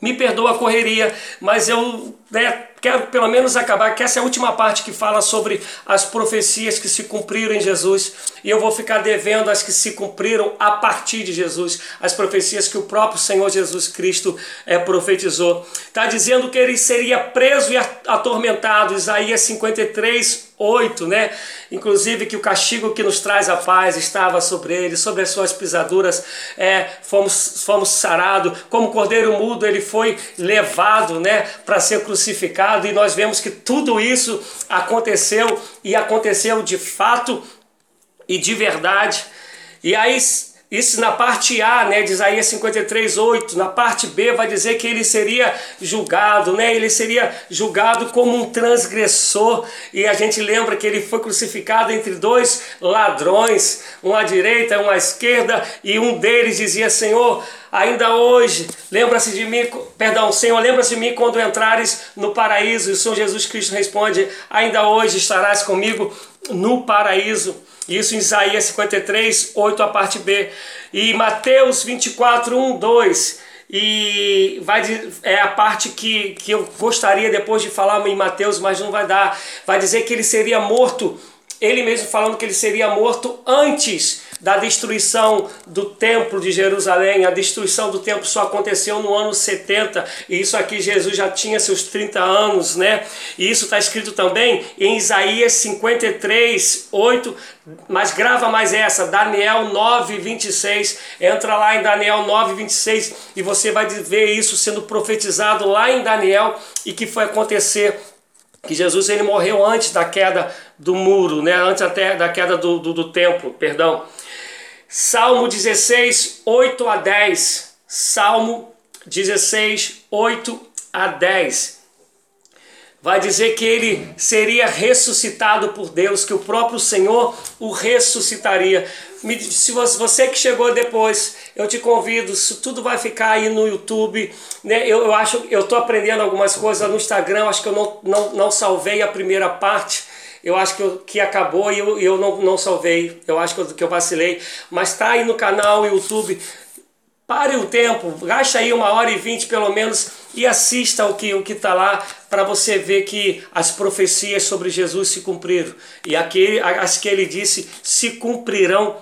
me perdoa a correria, mas eu né, quero pelo menos acabar, que essa é a última parte que fala sobre as profecias que se cumpriram em Jesus, e eu vou ficar devendo as que se cumpriram a partir de Jesus, as profecias que o próprio Senhor Jesus Cristo é, profetizou. Está dizendo que ele seria preso e atormentado, Isaías 53, 8, né? Inclusive que o castigo que nos traz a paz estava sobre ele, sobre as suas pisaduras é, fomos, fomos sarados. Como cordeiro mudo ele foi levado, né, para ser crucificado e nós vemos que tudo isso aconteceu e aconteceu de fato e de verdade. E aí isso na parte A, né, de Isaías 53, 8. Na parte B vai dizer que ele seria julgado, né? Ele seria julgado como um transgressor. E a gente lembra que ele foi crucificado entre dois ladrões, um à direita, um à esquerda, e um deles dizia: Senhor, ainda hoje, lembra-se de mim, perdão, Senhor, lembra-se de mim quando entrares no paraíso. E o Senhor Jesus Cristo responde: Ainda hoje estarás comigo no paraíso. Isso em Isaías 53, 8, a parte B. E Mateus 24, 1, 2. E vai é a parte que, que eu gostaria depois de falar em Mateus, mas não vai dar. Vai dizer que ele seria morto, ele mesmo falando que ele seria morto antes da destruição do templo de Jerusalém. A destruição do templo só aconteceu no ano 70, e isso aqui Jesus já tinha seus 30 anos, né? E isso está escrito também em Isaías 53, 8, mas grava mais essa, Daniel 9, 26. Entra lá em Daniel 9, 26 e você vai ver isso sendo profetizado lá em Daniel e que foi acontecer que Jesus ele morreu antes da queda do muro, né? antes até da queda do, do, do templo, perdão. Salmo 16, 8 a 10. Salmo 16, 8 a 10. Vai dizer que ele seria ressuscitado por Deus, que o próprio Senhor o ressuscitaria. Se você que chegou depois, eu te convido, isso tudo vai ficar aí no YouTube. Né? Eu, eu acho, eu estou aprendendo algumas coisas no Instagram, acho que eu não, não, não salvei a primeira parte eu acho que, eu, que acabou e eu, eu não, não salvei, eu acho que eu, que eu vacilei, mas está aí no canal YouTube. Pare o tempo, gaste aí uma hora e vinte pelo menos e assista o que o que está lá para você ver que as profecias sobre Jesus se cumpriram e aquele, as que ele disse se cumprirão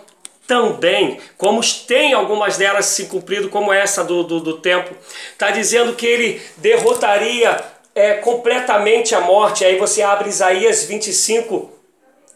também, como tem algumas delas se cumprido, como essa do, do, do tempo. Está dizendo que ele derrotaria é, completamente a morte. Aí você abre Isaías 25,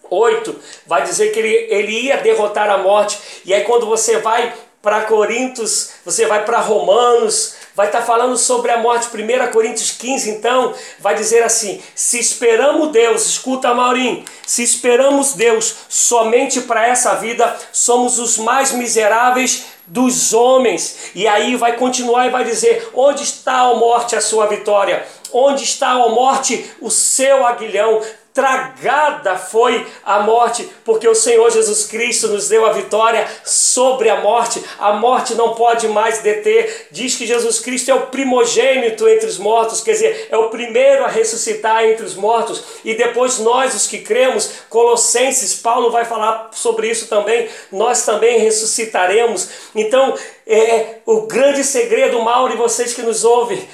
8, vai dizer que ele, ele ia derrotar a morte. E aí quando você vai para Coríntios, você vai para Romanos, vai estar tá falando sobre a morte. 1 Coríntios 15, então, vai dizer assim: se esperamos Deus, escuta, Maurim, se esperamos Deus somente para essa vida, somos os mais miseráveis dos homens. E aí vai continuar e vai dizer: onde está a morte, a sua vitória? Onde está a morte, o seu aguilhão? tragada foi a morte, porque o Senhor Jesus Cristo nos deu a vitória sobre a morte. A morte não pode mais deter. Diz que Jesus Cristo é o primogênito entre os mortos, quer dizer, é o primeiro a ressuscitar entre os mortos. E depois nós, os que cremos, Colossenses, Paulo vai falar sobre isso também, nós também ressuscitaremos. Então, é o grande segredo, Mauro, e vocês que nos ouvem,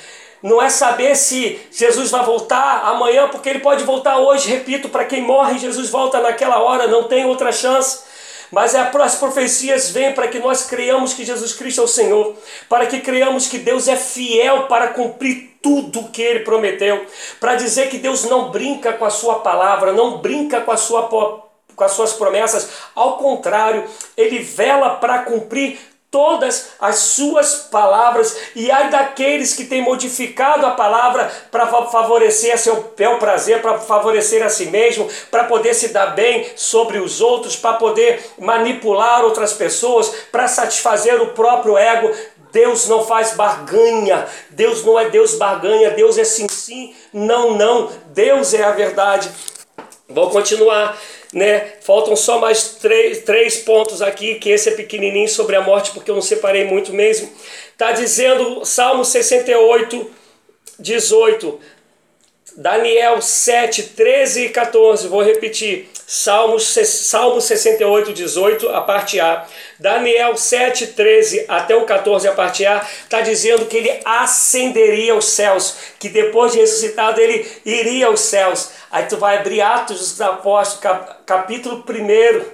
não é saber se Jesus vai voltar amanhã, porque ele pode voltar hoje. Repito, para quem morre, Jesus volta naquela hora, não tem outra chance. Mas é as profecias vêm para que nós creiamos que Jesus Cristo é o Senhor, para que creiamos que Deus é fiel para cumprir tudo o que ele prometeu, para dizer que Deus não brinca com a sua palavra, não brinca com a sua com as suas promessas, ao contrário, ele vela para cumprir todas as suas palavras, e ai daqueles que têm modificado a palavra para favorecer a seu bel prazer, para favorecer a si mesmo, para poder se dar bem sobre os outros, para poder manipular outras pessoas, para satisfazer o próprio ego. Deus não faz barganha, Deus não é Deus barganha, Deus é sim, sim, não, não, Deus é a verdade. Vou continuar né? Faltam só mais três, três pontos aqui, que esse é pequenininho sobre a morte, porque eu não separei muito mesmo. Está dizendo Salmo 68, 18. Daniel 7, 13 e 14, vou repetir. Salmo, Salmo 68, 18, a parte A. Daniel 7, 13 até o 14, a parte A, está dizendo que ele ascenderia aos céus, que depois de ressuscitado ele iria aos céus. Aí tu vai abrir Atos dos Apóstolos, capítulo 1,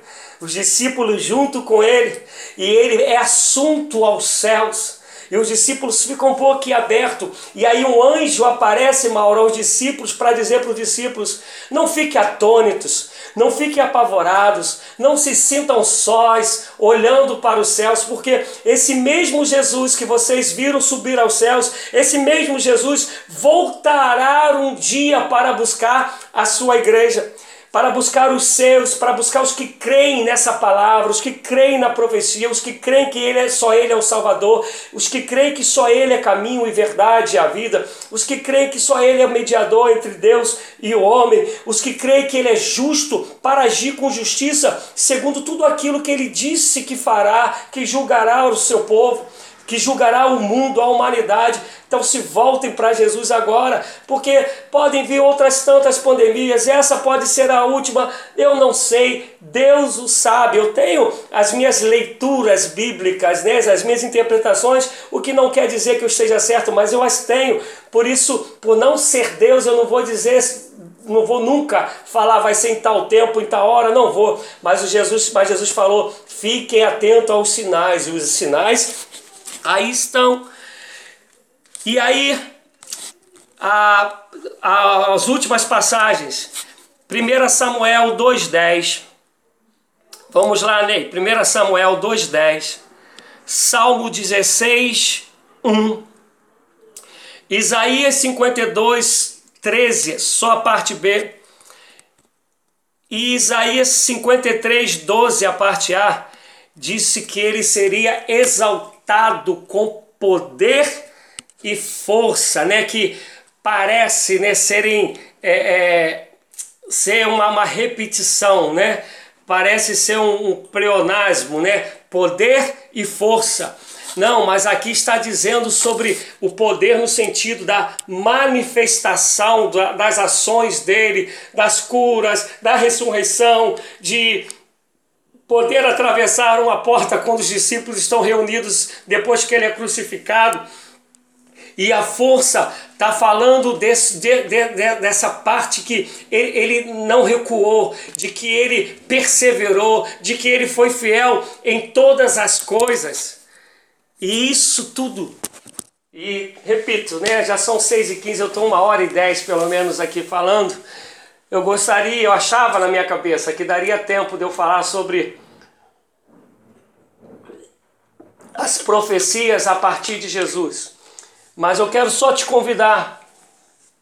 os discípulos junto com ele, e ele é assunto aos céus. E os discípulos ficam um pouco abertos. E aí um anjo aparece, Mauro, aos discípulos para dizer para os discípulos: não fiquem atônitos, não fiquem apavorados, não se sintam sós olhando para os céus, porque esse mesmo Jesus que vocês viram subir aos céus, esse mesmo Jesus voltará um dia para buscar a sua igreja para buscar os seus, para buscar os que creem nessa palavra, os que creem na profecia, os que creem que ele é, só Ele é o Salvador, os que creem que só Ele é caminho e verdade e a vida, os que creem que só Ele é o mediador entre Deus e o homem, os que creem que Ele é justo para agir com justiça, segundo tudo aquilo que Ele disse que fará, que julgará o seu povo que julgará o mundo, a humanidade. Então se voltem para Jesus agora, porque podem vir outras tantas pandemias, essa pode ser a última, eu não sei, Deus o sabe. Eu tenho as minhas leituras bíblicas, né, as minhas interpretações, o que não quer dizer que eu esteja certo, mas eu as tenho. Por isso, por não ser Deus, eu não vou dizer não vou nunca falar vai ser em tal tempo, em tal hora, não vou. Mas o Jesus, mas Jesus falou: "Fiquem atentos aos sinais". E os sinais Aí estão. E aí, a, a, as últimas passagens. 1 Samuel 2,10. Vamos lá, Ney. 1 Samuel 2,10. Salmo 16, 1. Isaías 52, 13, só a parte B. E Isaías 53, 12, a parte A, disse que ele seria exaltado com poder e força, né? Que parece né, serem é, é, ser uma, uma repetição, né? Parece ser um, um pleonasmo, né? Poder e força. Não, mas aqui está dizendo sobre o poder no sentido da manifestação das ações dele, das curas, da ressurreição, de poder atravessar uma porta quando os discípulos estão reunidos depois que ele é crucificado. E a força está falando desse, de, de, de, dessa parte que ele, ele não recuou, de que ele perseverou, de que ele foi fiel em todas as coisas. E isso tudo. E repito, né, já são 6 e 15 eu estou uma hora e 10 pelo menos aqui falando. Eu gostaria, eu achava na minha cabeça que daria tempo de eu falar sobre as profecias a partir de Jesus. Mas eu quero só te convidar.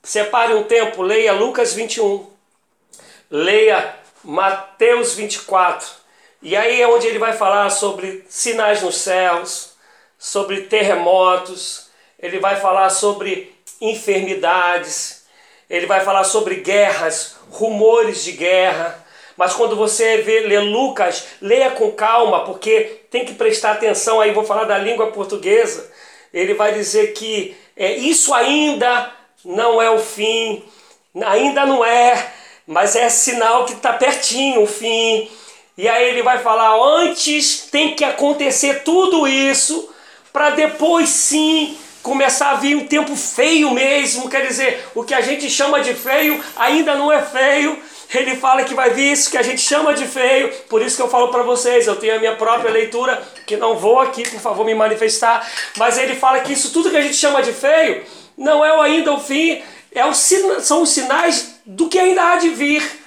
Separe um tempo, leia Lucas 21. Leia Mateus 24. E aí é onde ele vai falar sobre sinais nos céus, sobre terremotos, ele vai falar sobre enfermidades, ele vai falar sobre guerras, rumores de guerra. Mas quando você vê, lê Lucas, leia com calma, porque tem que prestar atenção. Aí vou falar da língua portuguesa. Ele vai dizer que é, isso ainda não é o fim, ainda não é, mas é sinal que está pertinho o fim. E aí ele vai falar: antes tem que acontecer tudo isso, para depois sim começar a vir um tempo feio mesmo. Quer dizer, o que a gente chama de feio ainda não é feio. Ele fala que vai vir isso que a gente chama de feio, por isso que eu falo para vocês, eu tenho a minha própria leitura, que não vou aqui, por favor, me manifestar, mas ele fala que isso tudo que a gente chama de feio não é ainda o fim, é o, são os sinais do que ainda há de vir.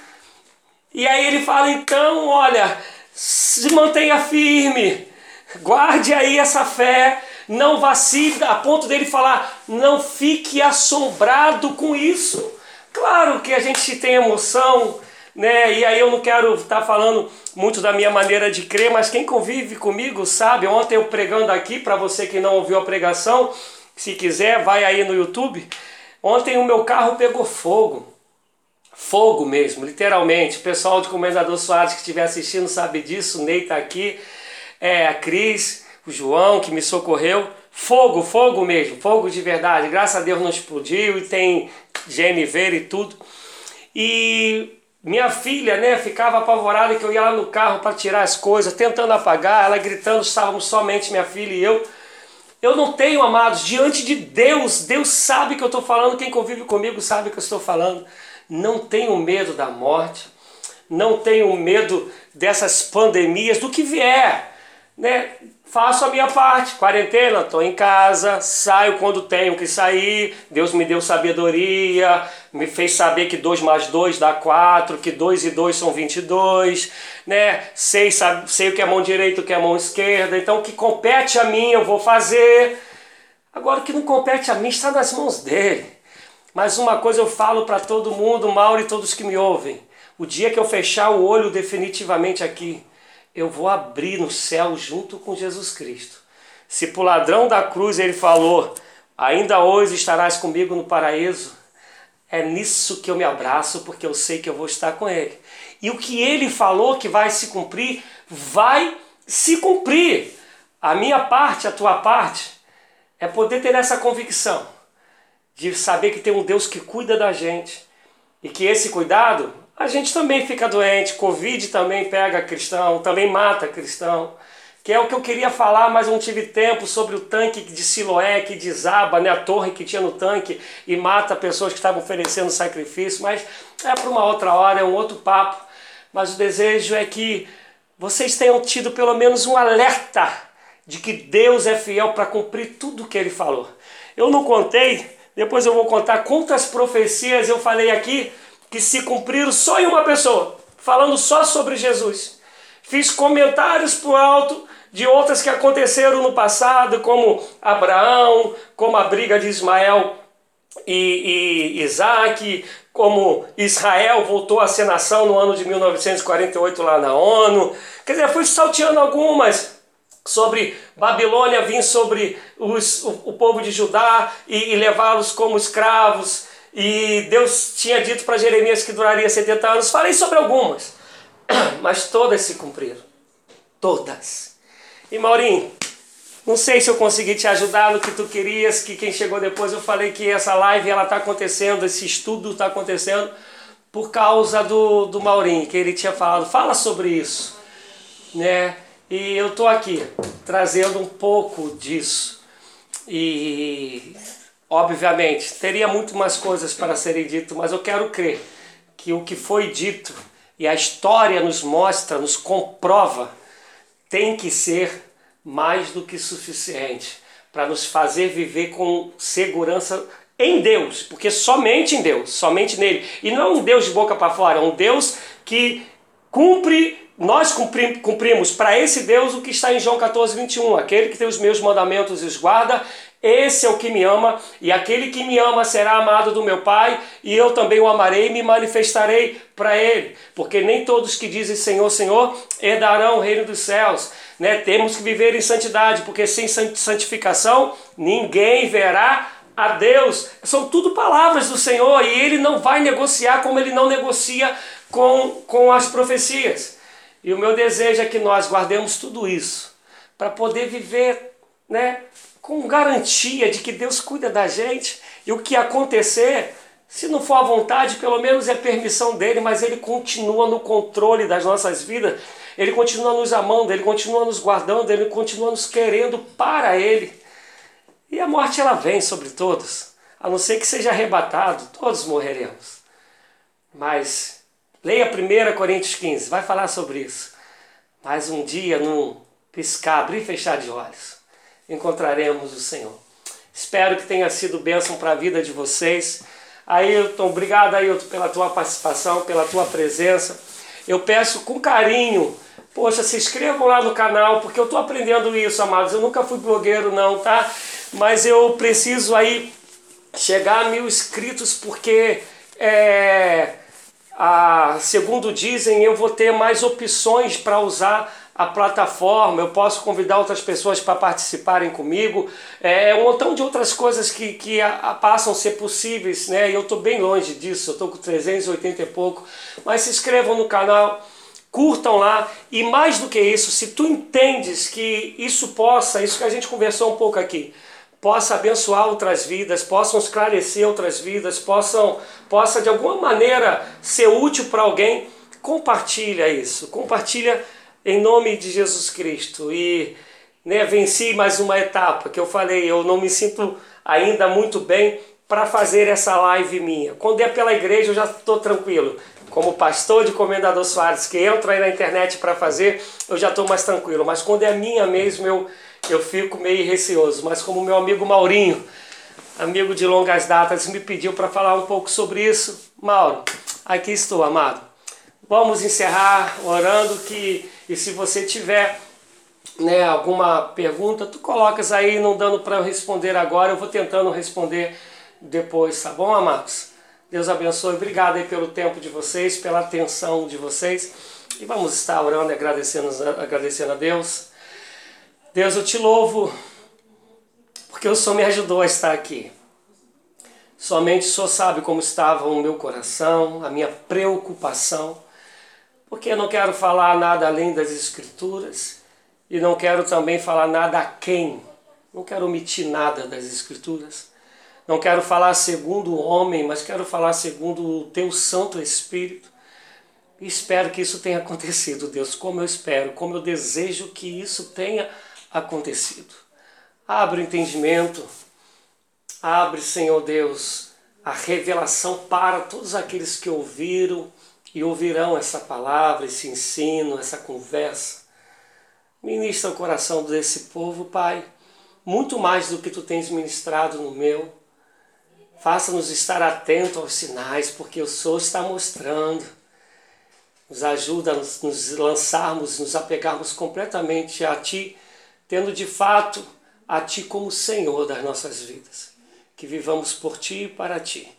E aí ele fala, então, olha, se mantenha firme, guarde aí essa fé, não vacile, a ponto dele falar, não fique assombrado com isso. Claro que a gente tem emoção, né? E aí eu não quero estar tá falando muito da minha maneira de crer, mas quem convive comigo sabe. Ontem eu pregando aqui, para você que não ouviu a pregação, se quiser, vai aí no YouTube. Ontem o meu carro pegou fogo. Fogo mesmo, literalmente. O pessoal de Comendador Soares que estiver assistindo sabe disso. O Ney está aqui, é, a Cris, o João que me socorreu. Fogo, fogo mesmo, fogo de verdade. Graças a Deus não explodiu e tem GNV e tudo. E minha filha, né, ficava apavorada que eu ia lá no carro para tirar as coisas, tentando apagar, ela gritando, estávamos somente minha filha e eu. Eu não tenho, amados, diante de Deus, Deus sabe que eu estou falando, quem convive comigo sabe que eu estou falando. Não tenho medo da morte, não tenho medo dessas pandemias, do que vier. Né? faço a minha parte. Quarentena, estou em casa, saio quando tenho que sair. Deus me deu sabedoria, me fez saber que 2 mais 2 dá 4, que 2 e 2 são 22, né? Sei, sabe, sei o que é mão direita, o que é mão esquerda. Então, o que compete a mim, eu vou fazer. Agora, o que não compete a mim está nas mãos dele. Mas uma coisa eu falo para todo mundo, Mauro e todos que me ouvem. O dia que eu fechar o olho definitivamente aqui, eu vou abrir no céu junto com Jesus Cristo. Se para o ladrão da cruz ele falou, ainda hoje estarás comigo no paraíso, é nisso que eu me abraço, porque eu sei que eu vou estar com ele. E o que ele falou que vai se cumprir, vai se cumprir. A minha parte, a tua parte, é poder ter essa convicção de saber que tem um Deus que cuida da gente e que esse cuidado a gente também fica doente, Covid também pega cristão, também mata cristão. Que é o que eu queria falar, mas não tive tempo sobre o tanque de Siloé que desaba, né, a torre que tinha no tanque e mata pessoas que estavam oferecendo sacrifício. Mas é para uma outra hora, é um outro papo. Mas o desejo é que vocês tenham tido pelo menos um alerta de que Deus é fiel para cumprir tudo o que ele falou. Eu não contei, depois eu vou contar quantas profecias eu falei aqui que se cumpriram só em uma pessoa, falando só sobre Jesus. Fiz comentários por alto de outras que aconteceram no passado, como Abraão, como a briga de Ismael e, e Isaac, como Israel voltou a ser nação no ano de 1948 lá na ONU. Quer dizer, fui salteando algumas sobre Babilônia vir sobre os, o, o povo de Judá e, e levá-los como escravos e Deus tinha dito para Jeremias que duraria 70 anos. Falei sobre algumas, (clears throat) mas todas se cumpriram. Todas. E Maurinho, não sei se eu consegui te ajudar no que tu querias, que quem chegou depois eu falei que essa live ela está acontecendo, esse estudo está acontecendo por causa do, do Maurinho, que ele tinha falado, fala sobre isso, né? E eu estou aqui trazendo um pouco disso. E Obviamente, teria muito mais coisas para serem dito, mas eu quero crer que o que foi dito e a história nos mostra, nos comprova, tem que ser mais do que suficiente para nos fazer viver com segurança em Deus, porque somente em Deus, somente nele. E não é um Deus de boca para fora, é um Deus que cumpre nós cumprimos para esse Deus o que está em João 14, 21. Aquele que tem os meus mandamentos e os guarda, esse é o que me ama, e aquele que me ama será amado do meu Pai, e eu também o amarei e me manifestarei para ele. Porque nem todos que dizem Senhor, Senhor herdarão o reino dos céus. Né? Temos que viver em santidade, porque sem santificação ninguém verá a Deus, são tudo palavras do Senhor e ele não vai negociar como ele não negocia com, com as profecias. E o meu desejo é que nós guardemos tudo isso para poder viver né, com garantia de que Deus cuida da gente e o que acontecer, se não for à vontade, pelo menos é permissão dele, mas ele continua no controle das nossas vidas, ele continua nos amando, ele continua nos guardando, ele continua nos querendo para ele. E a morte ela vem sobre todos, a não ser que seja arrebatado, todos morreremos. Mas leia 1 Coríntios 15, vai falar sobre isso. Mas um dia, num piscar, abrir e fechar de olhos, encontraremos o Senhor. Espero que tenha sido bênção para a vida de vocês. Ailton, obrigado Ailton pela tua participação, pela tua presença. Eu peço com carinho, poxa, se inscrevam lá no canal, porque eu estou aprendendo isso, amados. Eu nunca fui blogueiro não, tá? Mas eu preciso aí chegar a mil inscritos, porque é, a, segundo dizem, eu vou ter mais opções para usar a plataforma, eu posso convidar outras pessoas para participarem comigo, é, é um montão de outras coisas que, que a, a passam a ser possíveis, né? E eu estou bem longe disso, eu estou com 380 e pouco, mas se inscrevam no canal, curtam lá, e mais do que isso, se tu entendes que isso possa, isso que a gente conversou um pouco aqui, possa abençoar outras vidas, possam esclarecer outras vidas, possam, possa de alguma maneira ser útil para alguém, compartilha isso, compartilha em nome de Jesus Cristo. E né, venci mais uma etapa que eu falei, eu não me sinto ainda muito bem para fazer essa live minha. Quando é pela igreja eu já estou tranquilo. Como pastor de Comendador Soares, que entra aí na internet para fazer, eu já estou mais tranquilo. Mas quando é minha mesmo, eu eu fico meio receoso. Mas como meu amigo Maurinho, amigo de longas datas, me pediu para falar um pouco sobre isso, Mauro, aqui estou, amado. Vamos encerrar orando que e se você tiver né, alguma pergunta, tu colocas aí, não dando para eu responder agora, eu vou tentando responder depois, tá bom, amados? Deus abençoe, obrigado aí pelo tempo de vocês, pela atenção de vocês. E vamos estar orando e agradecendo, agradecendo a Deus. Deus, eu te louvo, porque o Senhor me ajudou a estar aqui. Somente o Senhor sabe como estava o meu coração, a minha preocupação, porque eu não quero falar nada além das Escrituras e não quero também falar nada a quem. Não quero omitir nada das Escrituras. Não quero falar segundo o homem, mas quero falar segundo o teu Santo Espírito. E espero que isso tenha (laughs) acontecido, Deus, como eu espero, como eu desejo que isso tenha acontecido. Abre o entendimento, abre, Senhor Deus, a revelação para todos aqueles que ouviram e ouvirão essa palavra, esse ensino, essa conversa. Ministra o coração desse povo, Pai, muito mais do que tu tens ministrado no meu. Faça-nos estar atentos aos sinais, porque o Senhor está mostrando. Nos ajuda a nos lançarmos, nos apegarmos completamente a Ti tendo de fato a Ti como Senhor das nossas vidas. Que vivamos por Ti e para Ti.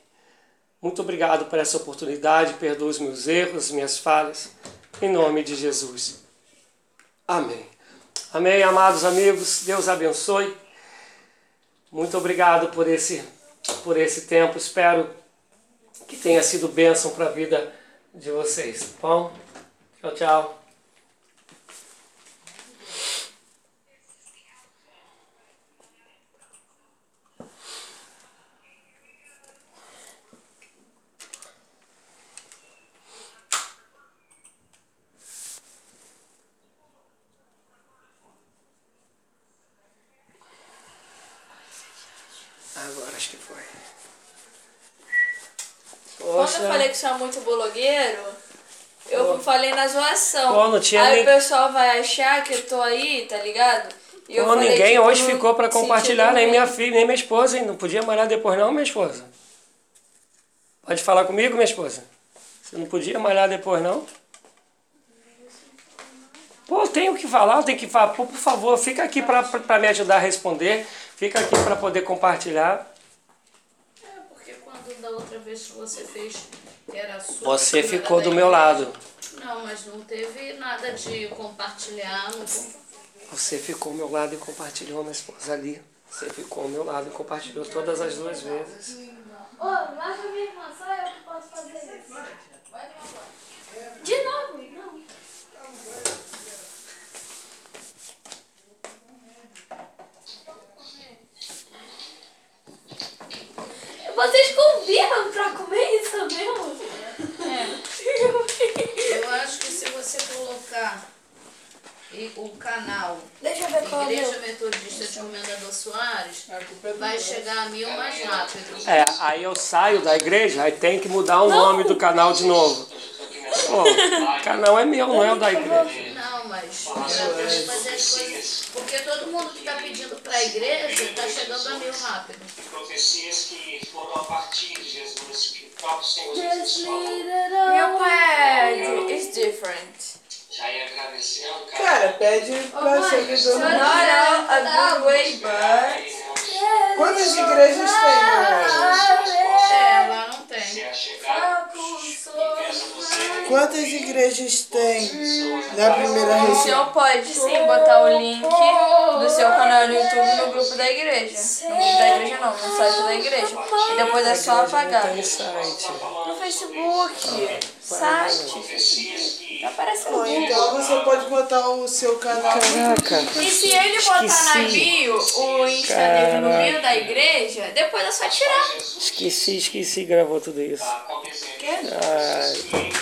Muito obrigado por essa oportunidade, perdoa os meus erros, minhas falhas, em nome de Jesus. Amém. Amém, amados amigos, Deus abençoe. Muito obrigado por esse, por esse tempo, espero que tenha sido bênção para a vida de vocês. Tá bom? Tchau, tchau. Você é muito blogueiro, eu falei na zoação. Pô, não tinha aí nem... o pessoal vai achar que eu tô aí, tá ligado? E Pô, falei, ninguém tipo, hoje ficou para compartilhar, nem minha filha, nem minha esposa, hein? Não podia malhar depois não, minha esposa. Pode falar comigo, minha esposa? Você não podia malhar depois não? Pô, eu tenho que falar, eu tenho que falar. Pô, por favor, fica aqui para me ajudar a responder. Fica aqui para poder compartilhar. Que você fez era sua. Você ficou do meu lado. Não, mas não teve nada de compartilhar. Não... Você ficou ao meu lado e compartilhou minha esposa ali. Você ficou ao meu lado e compartilhou todas as duas vezes. Ô, larga minha irmã, só eu que posso fazer isso. De novo? Não. Vocês combinam pra comer isso mesmo? (laughs) Eu acho que se você colocar e- o canal Deixa eu ver qual é Igreja. Metodista de Comendador Soares, vai chegar a mil mais rápido. É, aí eu saio da igreja, aí tem que mudar o nome do canal de novo. Pô, o canal é meu, não é o da igreja. Não, mas fazer as coisas. Porque todo mundo que está pedindo para a igreja está chegando a mil rápido. Profecias que foram a partir de Jesus, que o próprio Senhor Just falou. leave it Meu pad is different. Já ia agradecendo, cara. Cara, pede pra seguidor. Not all a good way, but Quantas igrejas tem, galera? Tem. Quantas igrejas tem na primeira o região? senhor pode sim botar o link do seu canal no YouTube no grupo da igreja. No grupo da igreja não, no site da igreja. E depois é só apagar. No Facebook, site. Tá aparecendo. Então você pode botar o seu canal. Caraca. E se ele botar na Esqueci. bio o Insta dele no bio da igreja, depois é só tirar. Esqueci, esqueci, gravou tudo isso. Ai.